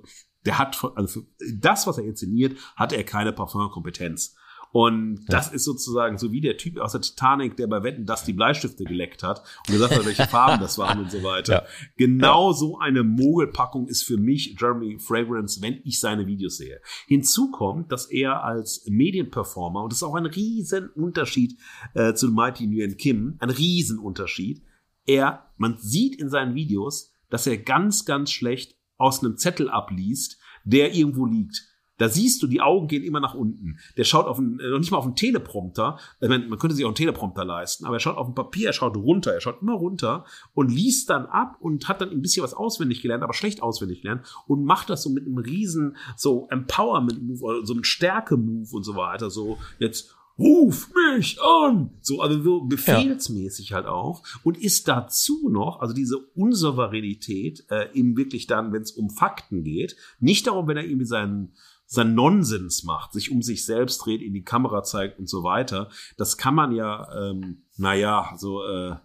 der hat, also für das, was er inszeniert, hat er keine Parfumkompetenz. Und das ist sozusagen so wie der Typ aus der Titanic, der bei Wetten das die Bleistifte geleckt hat und gesagt hat, welche Farben das waren und so weiter. Ja. Genau ja. so eine Mogelpackung ist für mich Jeremy Fragrance, wenn ich seine Videos sehe. Hinzu kommt, dass er als Medienperformer, und das ist auch ein Riesenunterschied äh, zu Mighty Nguyen Kim, ein Riesenunterschied, er, man sieht in seinen Videos, dass er ganz, ganz schlecht aus einem Zettel abliest, der irgendwo liegt. Da siehst du, die Augen gehen immer nach unten. Der schaut auf einen, äh, noch nicht mal auf einen Teleprompter. Man, man könnte sich auch einen Teleprompter leisten, aber er schaut auf ein Papier, er schaut runter, er schaut immer runter und liest dann ab und hat dann ein bisschen was auswendig gelernt, aber schlecht auswendig gelernt und macht das so mit einem riesen so Empowerment-Move, so einem Stärke-Move und so weiter. So jetzt ruf mich an! So, also so befehlsmäßig ja. halt auch. Und ist dazu noch, also diese Unsouveränität, äh, eben wirklich dann, wenn es um Fakten geht, nicht darum, wenn er irgendwie seinen sein Nonsens macht, sich um sich selbst dreht, in die Kamera zeigt und so weiter. Das kann man ja, ähm, naja, so, äh,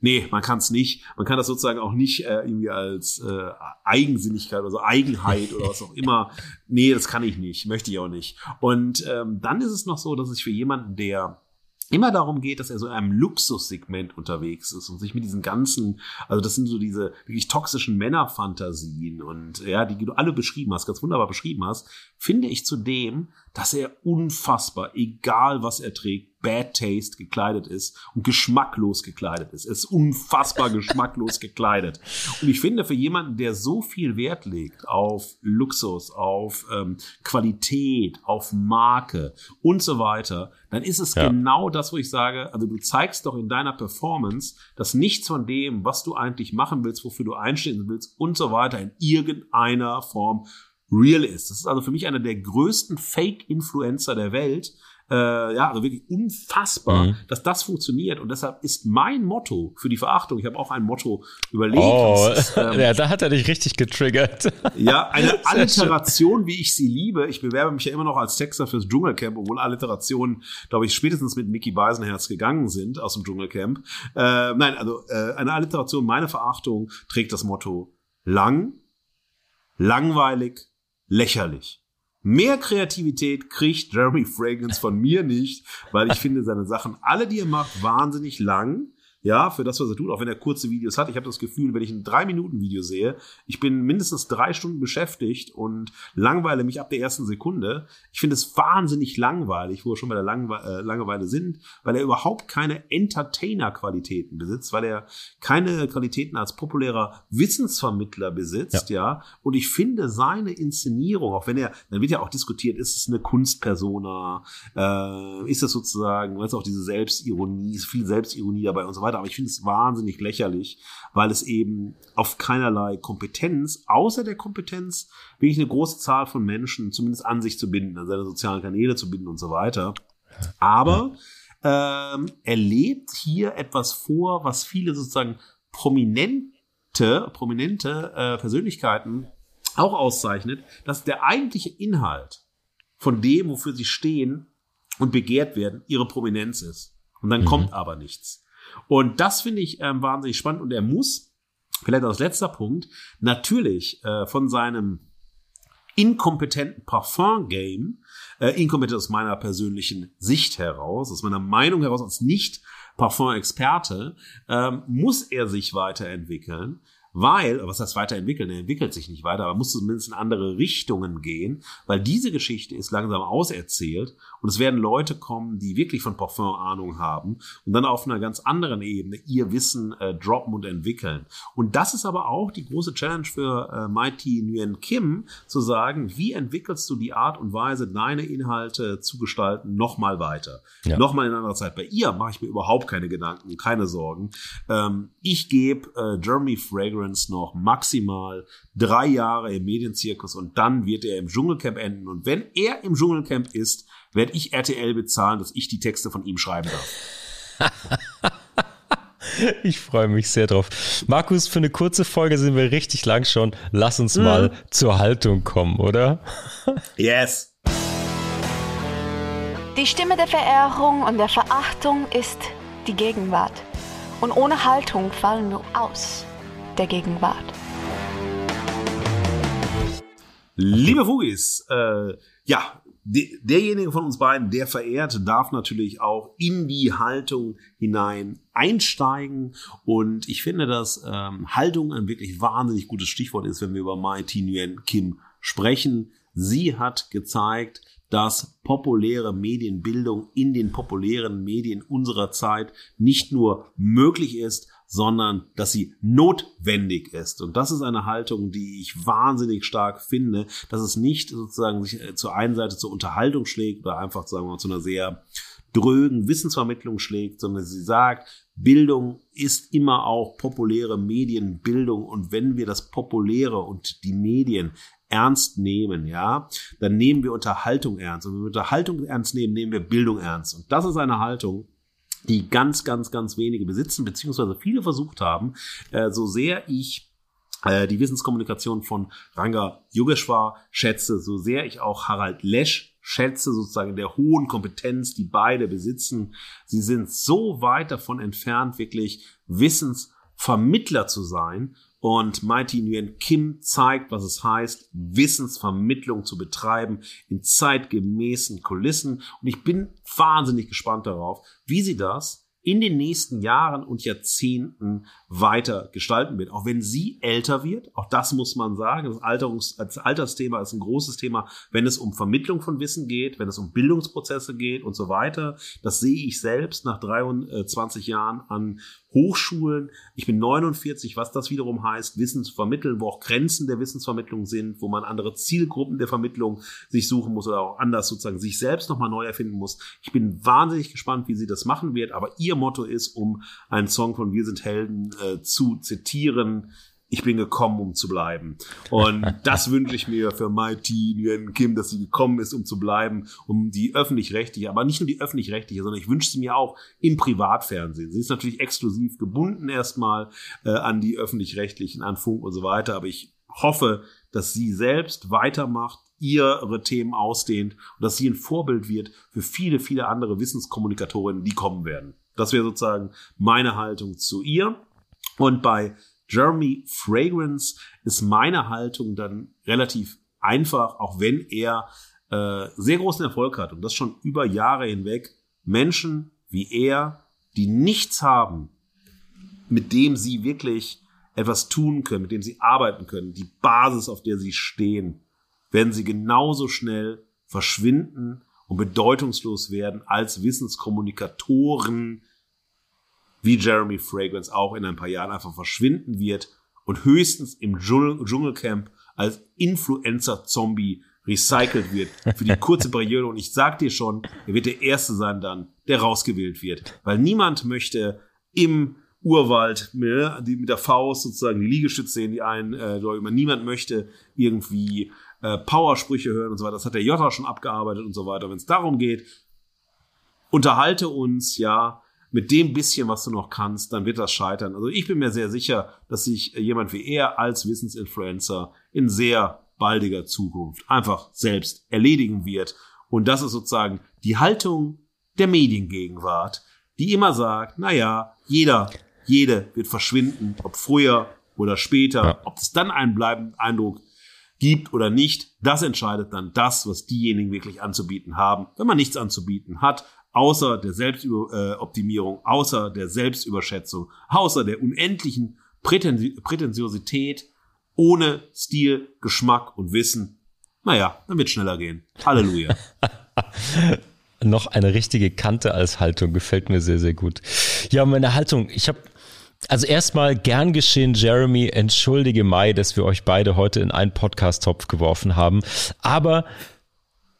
nee, man kann es nicht. Man kann das sozusagen auch nicht äh, irgendwie als äh, Eigensinnigkeit oder so Eigenheit oder was auch immer. [laughs] Nee, das kann ich nicht, möchte ich auch nicht. Und ähm, dann ist es noch so, dass ich für jemanden, der immer darum geht, dass er so in einem Luxussegment unterwegs ist und sich mit diesen ganzen, also das sind so diese wirklich toxischen Männerfantasien und ja, die du alle beschrieben hast, ganz wunderbar beschrieben hast, finde ich zudem, dass er unfassbar, egal was er trägt, Bad Taste gekleidet ist und geschmacklos gekleidet ist. Er ist unfassbar [laughs] geschmacklos gekleidet. Und ich finde, für jemanden, der so viel Wert legt auf Luxus, auf ähm, Qualität, auf Marke und so weiter, dann ist es ja. genau das, wo ich sage, also du zeigst doch in deiner Performance, dass nichts von dem, was du eigentlich machen willst, wofür du einstehen willst und so weiter, in irgendeiner Form real ist. Das ist also für mich einer der größten Fake-Influencer der Welt, äh, ja, also wirklich unfassbar, mhm. dass das funktioniert. Und deshalb ist mein Motto für die Verachtung, ich habe auch ein Motto überlegt. Oh, [laughs] ist, ähm, ja, da hat er dich richtig getriggert. [laughs] Ja, eine Alliteration, wie ich sie liebe. Ich bewerbe mich ja immer noch als Texter fürs Dschungelcamp, obwohl Alliterationen, glaube ich, spätestens mit Mickey Beisenherz gegangen sind aus dem Dschungelcamp. Äh, nein, also äh, eine Alliteration, meine Verachtung trägt das Motto lang, langweilig, lächerlich. Mehr Kreativität kriegt Jeremy Fragrance von mir nicht, weil ich finde seine Sachen, alle, die er macht, wahnsinnig lang ja, für das, was er tut, auch wenn er kurze Videos hat. Ich habe das Gefühl, wenn ich ein Drei-Minuten-Video sehe, ich bin mindestens drei Stunden beschäftigt und langweile mich ab der ersten Sekunde. Ich finde es wahnsinnig langweilig, wo wir schon bei der Langwe äh, Langeweile sind, weil er überhaupt keine Entertainer-Qualitäten besitzt, weil er keine Qualitäten als populärer Wissensvermittler besitzt, ja. ja. Und ich finde seine Inszenierung, auch wenn er, dann wird ja auch diskutiert, ist es eine Kunstpersona, äh, ist das sozusagen, weißt du, auch diese Selbstironie, ist viel Selbstironie dabei und so weiter weiter. Aber ich finde es wahnsinnig lächerlich, weil es eben auf keinerlei Kompetenz, außer der Kompetenz, wirklich eine große Zahl von Menschen zumindest an sich zu binden, an seine sozialen Kanäle zu binden und so weiter. Aber ähm, er lebt hier etwas vor, was viele sozusagen prominente, prominente äh, Persönlichkeiten auch auszeichnet, dass der eigentliche Inhalt von dem, wofür sie stehen und begehrt werden, ihre Prominenz ist. Und dann mhm. kommt aber nichts. Und das finde ich ähm, wahnsinnig spannend. Und er muss, vielleicht als letzter Punkt, natürlich äh, von seinem inkompetenten Parfum-Game, äh, inkompetent aus meiner persönlichen Sicht heraus, aus meiner Meinung heraus als nicht Parfum-Experte, ähm, muss er sich weiterentwickeln weil, was heißt weiterentwickeln? Er entwickelt sich nicht weiter, aber muss zumindest in andere Richtungen gehen, weil diese Geschichte ist langsam auserzählt und es werden Leute kommen, die wirklich von Parfum Ahnung haben und dann auf einer ganz anderen Ebene ihr Wissen äh, droppen und entwickeln. Und das ist aber auch die große Challenge für äh, Mighty Nguyen Kim, zu sagen, wie entwickelst du die Art und Weise, deine Inhalte zu gestalten, nochmal weiter. Ja. Nochmal in anderer Zeit. Bei ihr mache ich mir überhaupt keine Gedanken, keine Sorgen. Ähm, ich gebe äh, Jeremy Fragrance Fragrance noch maximal drei Jahre im Medienzirkus und dann wird er im Dschungelcamp enden. Und wenn er im Dschungelcamp ist, werde ich RTL bezahlen, dass ich die Texte von ihm schreiben darf. [laughs] Ich freue mich sehr drauf. Markus, für eine kurze Folge sind wir richtig lang schon. Lass uns mhm. mal zur Haltung kommen, oder? [laughs] Yes. Die Stimme der Verehrung und der Verachtung ist die Gegenwart. Und ohne Haltung fallen wir aus der Gegenwart. Liebe Fugis, äh, ja, de, derjenige von uns beiden, der verehrt, darf natürlich auch in die Haltung hinein einsteigen. Und ich finde, dass ähm, Haltung ein wirklich wahnsinnig gutes Stichwort ist, wenn wir über Mai Thi Nguyen Kim sprechen. Sie hat gezeigt, dass populäre Medienbildung in den populären Medien unserer Zeit nicht nur möglich ist, sondern dass sie notwendig ist. Und das ist eine Haltung, die ich wahnsinnig stark finde, dass es nicht sozusagen sich äh, zur einen Seite zur Unterhaltung schlägt oder einfach sagen wir mal zu einer sehr drögen Wissensvermittlung schlägt, sondern sie sagt, Bildung ist immer auch populäre Medienbildung und wenn wir das Populäre und die Medien ernst nehmen, ja, dann nehmen wir Unterhaltung ernst. Und wenn wir Unterhaltung ernst nehmen, nehmen wir Bildung ernst. Und das ist eine Haltung, die ganz, ganz, ganz wenige besitzen, beziehungsweise viele versucht haben, äh, so sehr ich äh, die Wissenskommunikation von Ranga Yogeshwar schätze, so sehr ich auch Harald Lesch schätze, sozusagen der hohen Kompetenz, die beide besitzen. Sie sind so weit davon entfernt, wirklich Wissensvermittler zu sein und Mighty Nguyen Kim zeigt, was es heißt, Wissensvermittlung zu betreiben in zeitgemäßen Kulissen. Und ich bin wahnsinnig gespannt darauf, wie sie das in den nächsten Jahren und Jahrzehnten weiter gestalten wird. Auch wenn sie älter wird, auch das muss man sagen, das, Alterungs-, das Altersthema ist ein großes Thema, wenn es um Vermittlung von Wissen geht, wenn es um Bildungsprozesse geht und so weiter. Das sehe ich selbst nach 23 Jahren an Hochschulen. Ich bin 49, was das wiederum heißt, Wissen zu vermitteln, wo auch Grenzen der Wissensvermittlung sind, wo man andere Zielgruppen der Vermittlung sich suchen muss oder auch anders sozusagen sich selbst nochmal neu erfinden muss. Ich bin wahnsinnig gespannt, wie sie das machen wird, aber ihr Motto ist, um einen Song von Wir sind Helden äh, zu zitieren, ich bin gekommen, um zu bleiben. Und [laughs] das wünsche ich mir für Mighty Nguyen Kim, dass sie gekommen ist, um zu bleiben, um die öffentlich-rechtliche, aber nicht nur die öffentlich-rechtliche, sondern ich wünsche sie mir auch im Privatfernsehen. Sie ist natürlich exklusiv gebunden erstmal äh, an die öffentlich-rechtlichen, an Funk und so weiter, aber ich hoffe, dass sie selbst weitermacht, ihre Themen ausdehnt und dass sie ein Vorbild wird für viele, viele andere Wissenskommunikatorinnen, die kommen werden. Das wäre sozusagen meine Haltung zu ihr. Und bei Jeremy Fragrance ist meine Haltung dann relativ einfach, auch wenn er äh, sehr großen Erfolg hat und das schon über Jahre hinweg, Menschen wie er, die nichts haben, mit dem sie wirklich etwas tun können, mit dem sie arbeiten können, die Basis, auf der sie stehen, werden sie genauso schnell verschwinden und bedeutungslos werden als Wissenskommunikatoren, wie Jeremy Fragrance auch in ein paar Jahren einfach verschwinden wird und höchstens im Dschungelcamp als Influencer-Zombie recycelt wird für die kurze Periode. Und ich sag dir schon, er wird der Erste sein dann, der rausgewählt wird. Weil niemand möchte im Urwald mit, mit der Faust sozusagen die Liegestütze sehen, die einen, äh, niemand möchte irgendwie äh, Powersprüche hören und so weiter. Das hat der Jota schon abgearbeitet und so weiter. Wenn es darum geht, unterhalte uns, ja, mit dem bisschen, was du noch kannst, dann wird das scheitern. Also ich bin mir sehr sicher, dass sich jemand wie er als Wissensinfluencer in sehr baldiger Zukunft einfach selbst erledigen wird. Und das ist sozusagen die Haltung der Mediengegenwart, die immer sagt, na ja, jeder, jede wird verschwinden, ob früher oder später, ob es dann einen bleibenden Eindruck gibt oder nicht, das entscheidet dann das, was diejenigen wirklich anzubieten haben. Wenn man nichts anzubieten hat, außer der Selbstoptimierung, außer der Selbstüberschätzung, außer der unendlichen Prätensi Prätentiosität, ohne Stil, Geschmack und Wissen, naja, dann wird schneller gehen. Halleluja. [laughs] Noch eine richtige Kante als Haltung gefällt mir sehr, sehr gut. Ja, meine Haltung, ich habe also erstmal gern geschehen, Jeremy, entschuldige Mai, dass wir euch beide heute in einen Podcast-Topf geworfen haben. Aber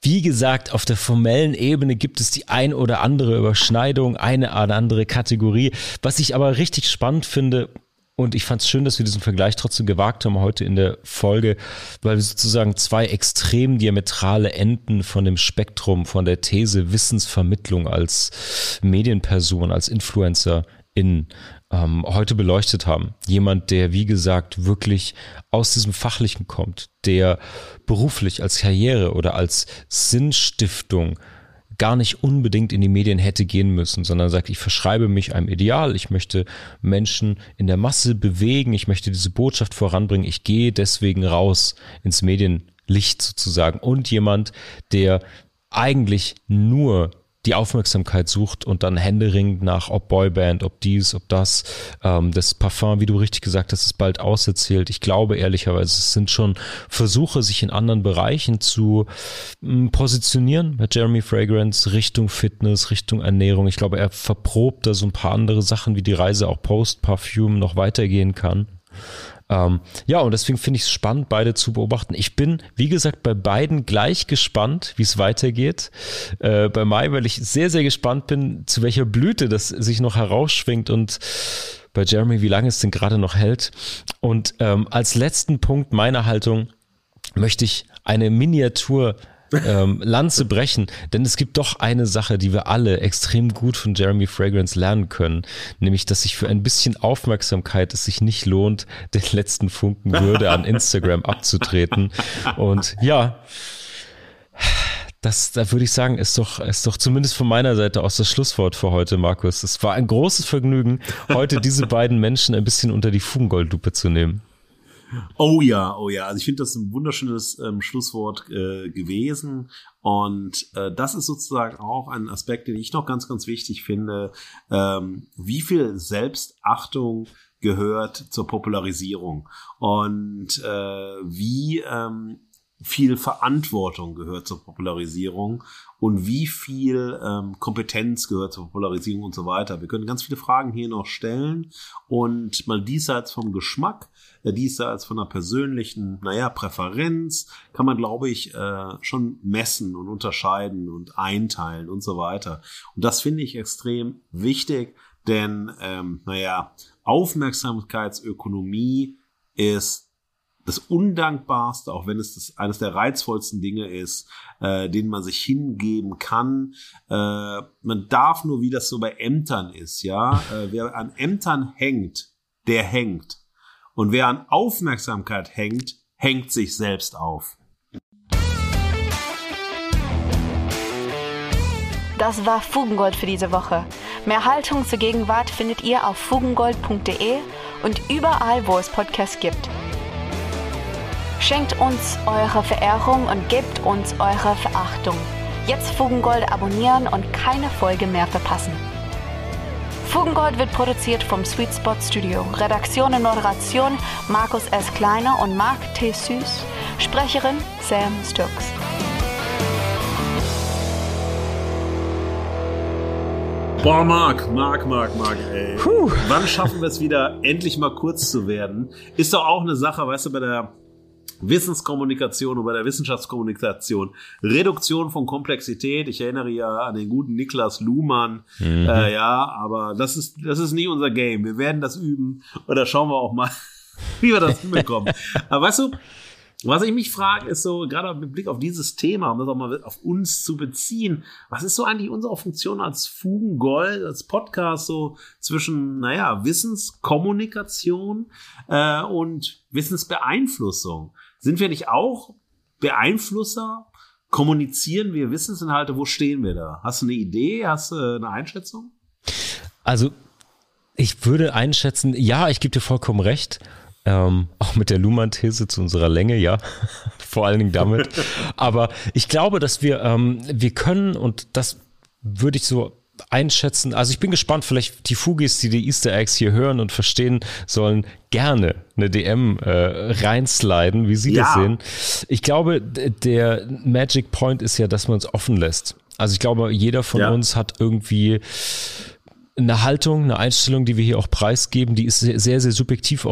wie gesagt, auf der formellen Ebene gibt es die ein oder andere Überschneidung, eine oder andere Kategorie. Was ich aber richtig spannend finde, und ich fand es schön, dass wir diesen Vergleich trotzdem gewagt haben heute in der Folge, weil wir sozusagen zwei extrem diametrale Enden von dem Spektrum, von der These Wissensvermittlung als Medienperson, als Influencer in ähm, heute beleuchtet haben. Jemand, der, wie gesagt, wirklich aus diesem Fachlichen kommt, der beruflich als Karriere oder als Sinnstiftung gar nicht unbedingt in die Medien hätte gehen müssen, sondern sagt, ich verschreibe mich einem Ideal, ich möchte Menschen in der Masse bewegen, ich möchte diese Botschaft voranbringen, ich gehe deswegen raus ins Medienlicht sozusagen und jemand, der eigentlich nur die Aufmerksamkeit sucht und dann händeringend nach, ob Boyband, ob dies, ob das, ähm, das Parfum, wie du richtig gesagt hast, ist bald auserzählt. Ich glaube ehrlicherweise, es sind schon Versuche, sich in anderen Bereichen zu mm, positionieren mit Jeremy Fragrance Richtung Fitness, Richtung Ernährung. Ich glaube, er verprobt da so ein paar andere Sachen, wie die Reise auch Post-Parfum noch weitergehen kann. Ähm, ja, und deswegen finde ich es spannend, beide zu beobachten. Ich bin, wie gesagt, bei beiden gleich gespannt, wie es weitergeht. Äh, bei Mai, weil ich sehr, sehr gespannt bin, zu welcher Blüte das sich noch herausschwingt und bei Jeremy, wie lange es denn gerade noch hält. Und ähm, als letzten Punkt meiner Haltung möchte ich eine Miniatur ähm, Lanze brechen, denn es gibt doch eine Sache, die wir alle extrem gut von Jeremy Fragrance lernen können, nämlich, dass sich für ein bisschen Aufmerksamkeit es sich nicht lohnt, [laughs] den letzten Funken Würde an Instagram abzutreten. Und ja, das, da würde ich sagen, ist doch, ist doch zumindest von meiner Seite aus das Schlusswort für heute, Markus. Es war ein großes Vergnügen, heute diese beiden Menschen ein bisschen unter die Fugengoldlupe zu nehmen. Oh ja, oh ja. Also ich finde das ein wunderschönes ähm, Schlusswort äh, gewesen. Und äh, das ist sozusagen auch ein Aspekt, den ich noch ganz, ganz wichtig finde. Ähm, wie viel Selbstachtung gehört zur Popularisierung und äh, wie ähm, viel Verantwortung gehört zur Popularisierung und wie viel ähm, Kompetenz gehört zur Popularisierung und so weiter. Wir können ganz viele Fragen hier noch stellen und mal diesseits vom Geschmack, äh, diesseits von einer persönlichen, naja, Präferenz, kann man, glaube ich, äh, schon messen und unterscheiden und einteilen und so weiter. Und das finde ich extrem wichtig, denn, ähm, naja, Aufmerksamkeitsökonomie ist das Undankbarste, auch wenn es das eines der reizvollsten Dinge ist, äh, denen man sich hingeben kann. Äh, man darf nur, wie das so bei Ämtern ist, ja, äh, wer an Ämtern hängt, der hängt. Und wer an Aufmerksamkeit hängt, hängt sich selbst auf. Das war Fugengold für diese Woche. Mehr Haltung zur Gegenwart findet ihr auf fugengold.de und überall, wo es Podcasts gibt. Schenkt uns eure Verehrung und gebt uns eure Verachtung. Jetzt Fugengold abonnieren und keine Folge mehr verpassen. Fugengold wird produziert vom Sweet Spot Studio. Redaktion und Moderation Markus S. Kleiner und Marc T. Süß. Sprecherin Sam Stokes. Boah, Marc, Marc, Marc, Marc, ey. Puh. Wann schaffen wir es wieder, endlich mal kurz zu werden? Ist doch auch eine Sache, weißt du, bei der Wissenskommunikation und bei der Wissenschaftskommunikation. Reduktion von Komplexität. Ich erinnere ja an den guten Niklas Luhmann. Mhm. Äh, ja, aber das ist, das ist nie unser Game. Wir werden das üben oder schauen wir auch mal, [laughs] wie wir das hinbekommen. aber weißt du, was ich mich frage, ist so, gerade mit Blick auf dieses Thema, um das auch mal auf uns zu beziehen, was ist so eigentlich unsere Funktion als Fugengold, als Podcast so zwischen, naja, Wissenskommunikation äh, und Wissensbeeinflussung? Sind wir nicht auch Beeinflusser? Kommunizieren wir Wissensinhalte? Wo stehen wir da? Hast du eine Idee? Hast du eine Einschätzung? Also, ich würde einschätzen, ja, ich gebe dir vollkommen recht. Ähm, auch mit der Luhmann-These zu unserer Länge, ja, [laughs] vor allen Dingen damit. [laughs] Aber ich glaube, dass wir, ähm, wir können, und das würde ich so einschätzen, also ich bin gespannt, vielleicht die Fugis, die die Easter Eggs hier hören und verstehen sollen, gerne eine DM äh, reinsliden, wie sie ja. das sehen. Ich glaube, der Magic Point ist ja, dass man uns offen lässt. Also ich glaube, jeder von ja. uns hat irgendwie eine Haltung, eine Einstellung, die wir hier auch preisgeben, die ist sehr, sehr, sehr subjektiv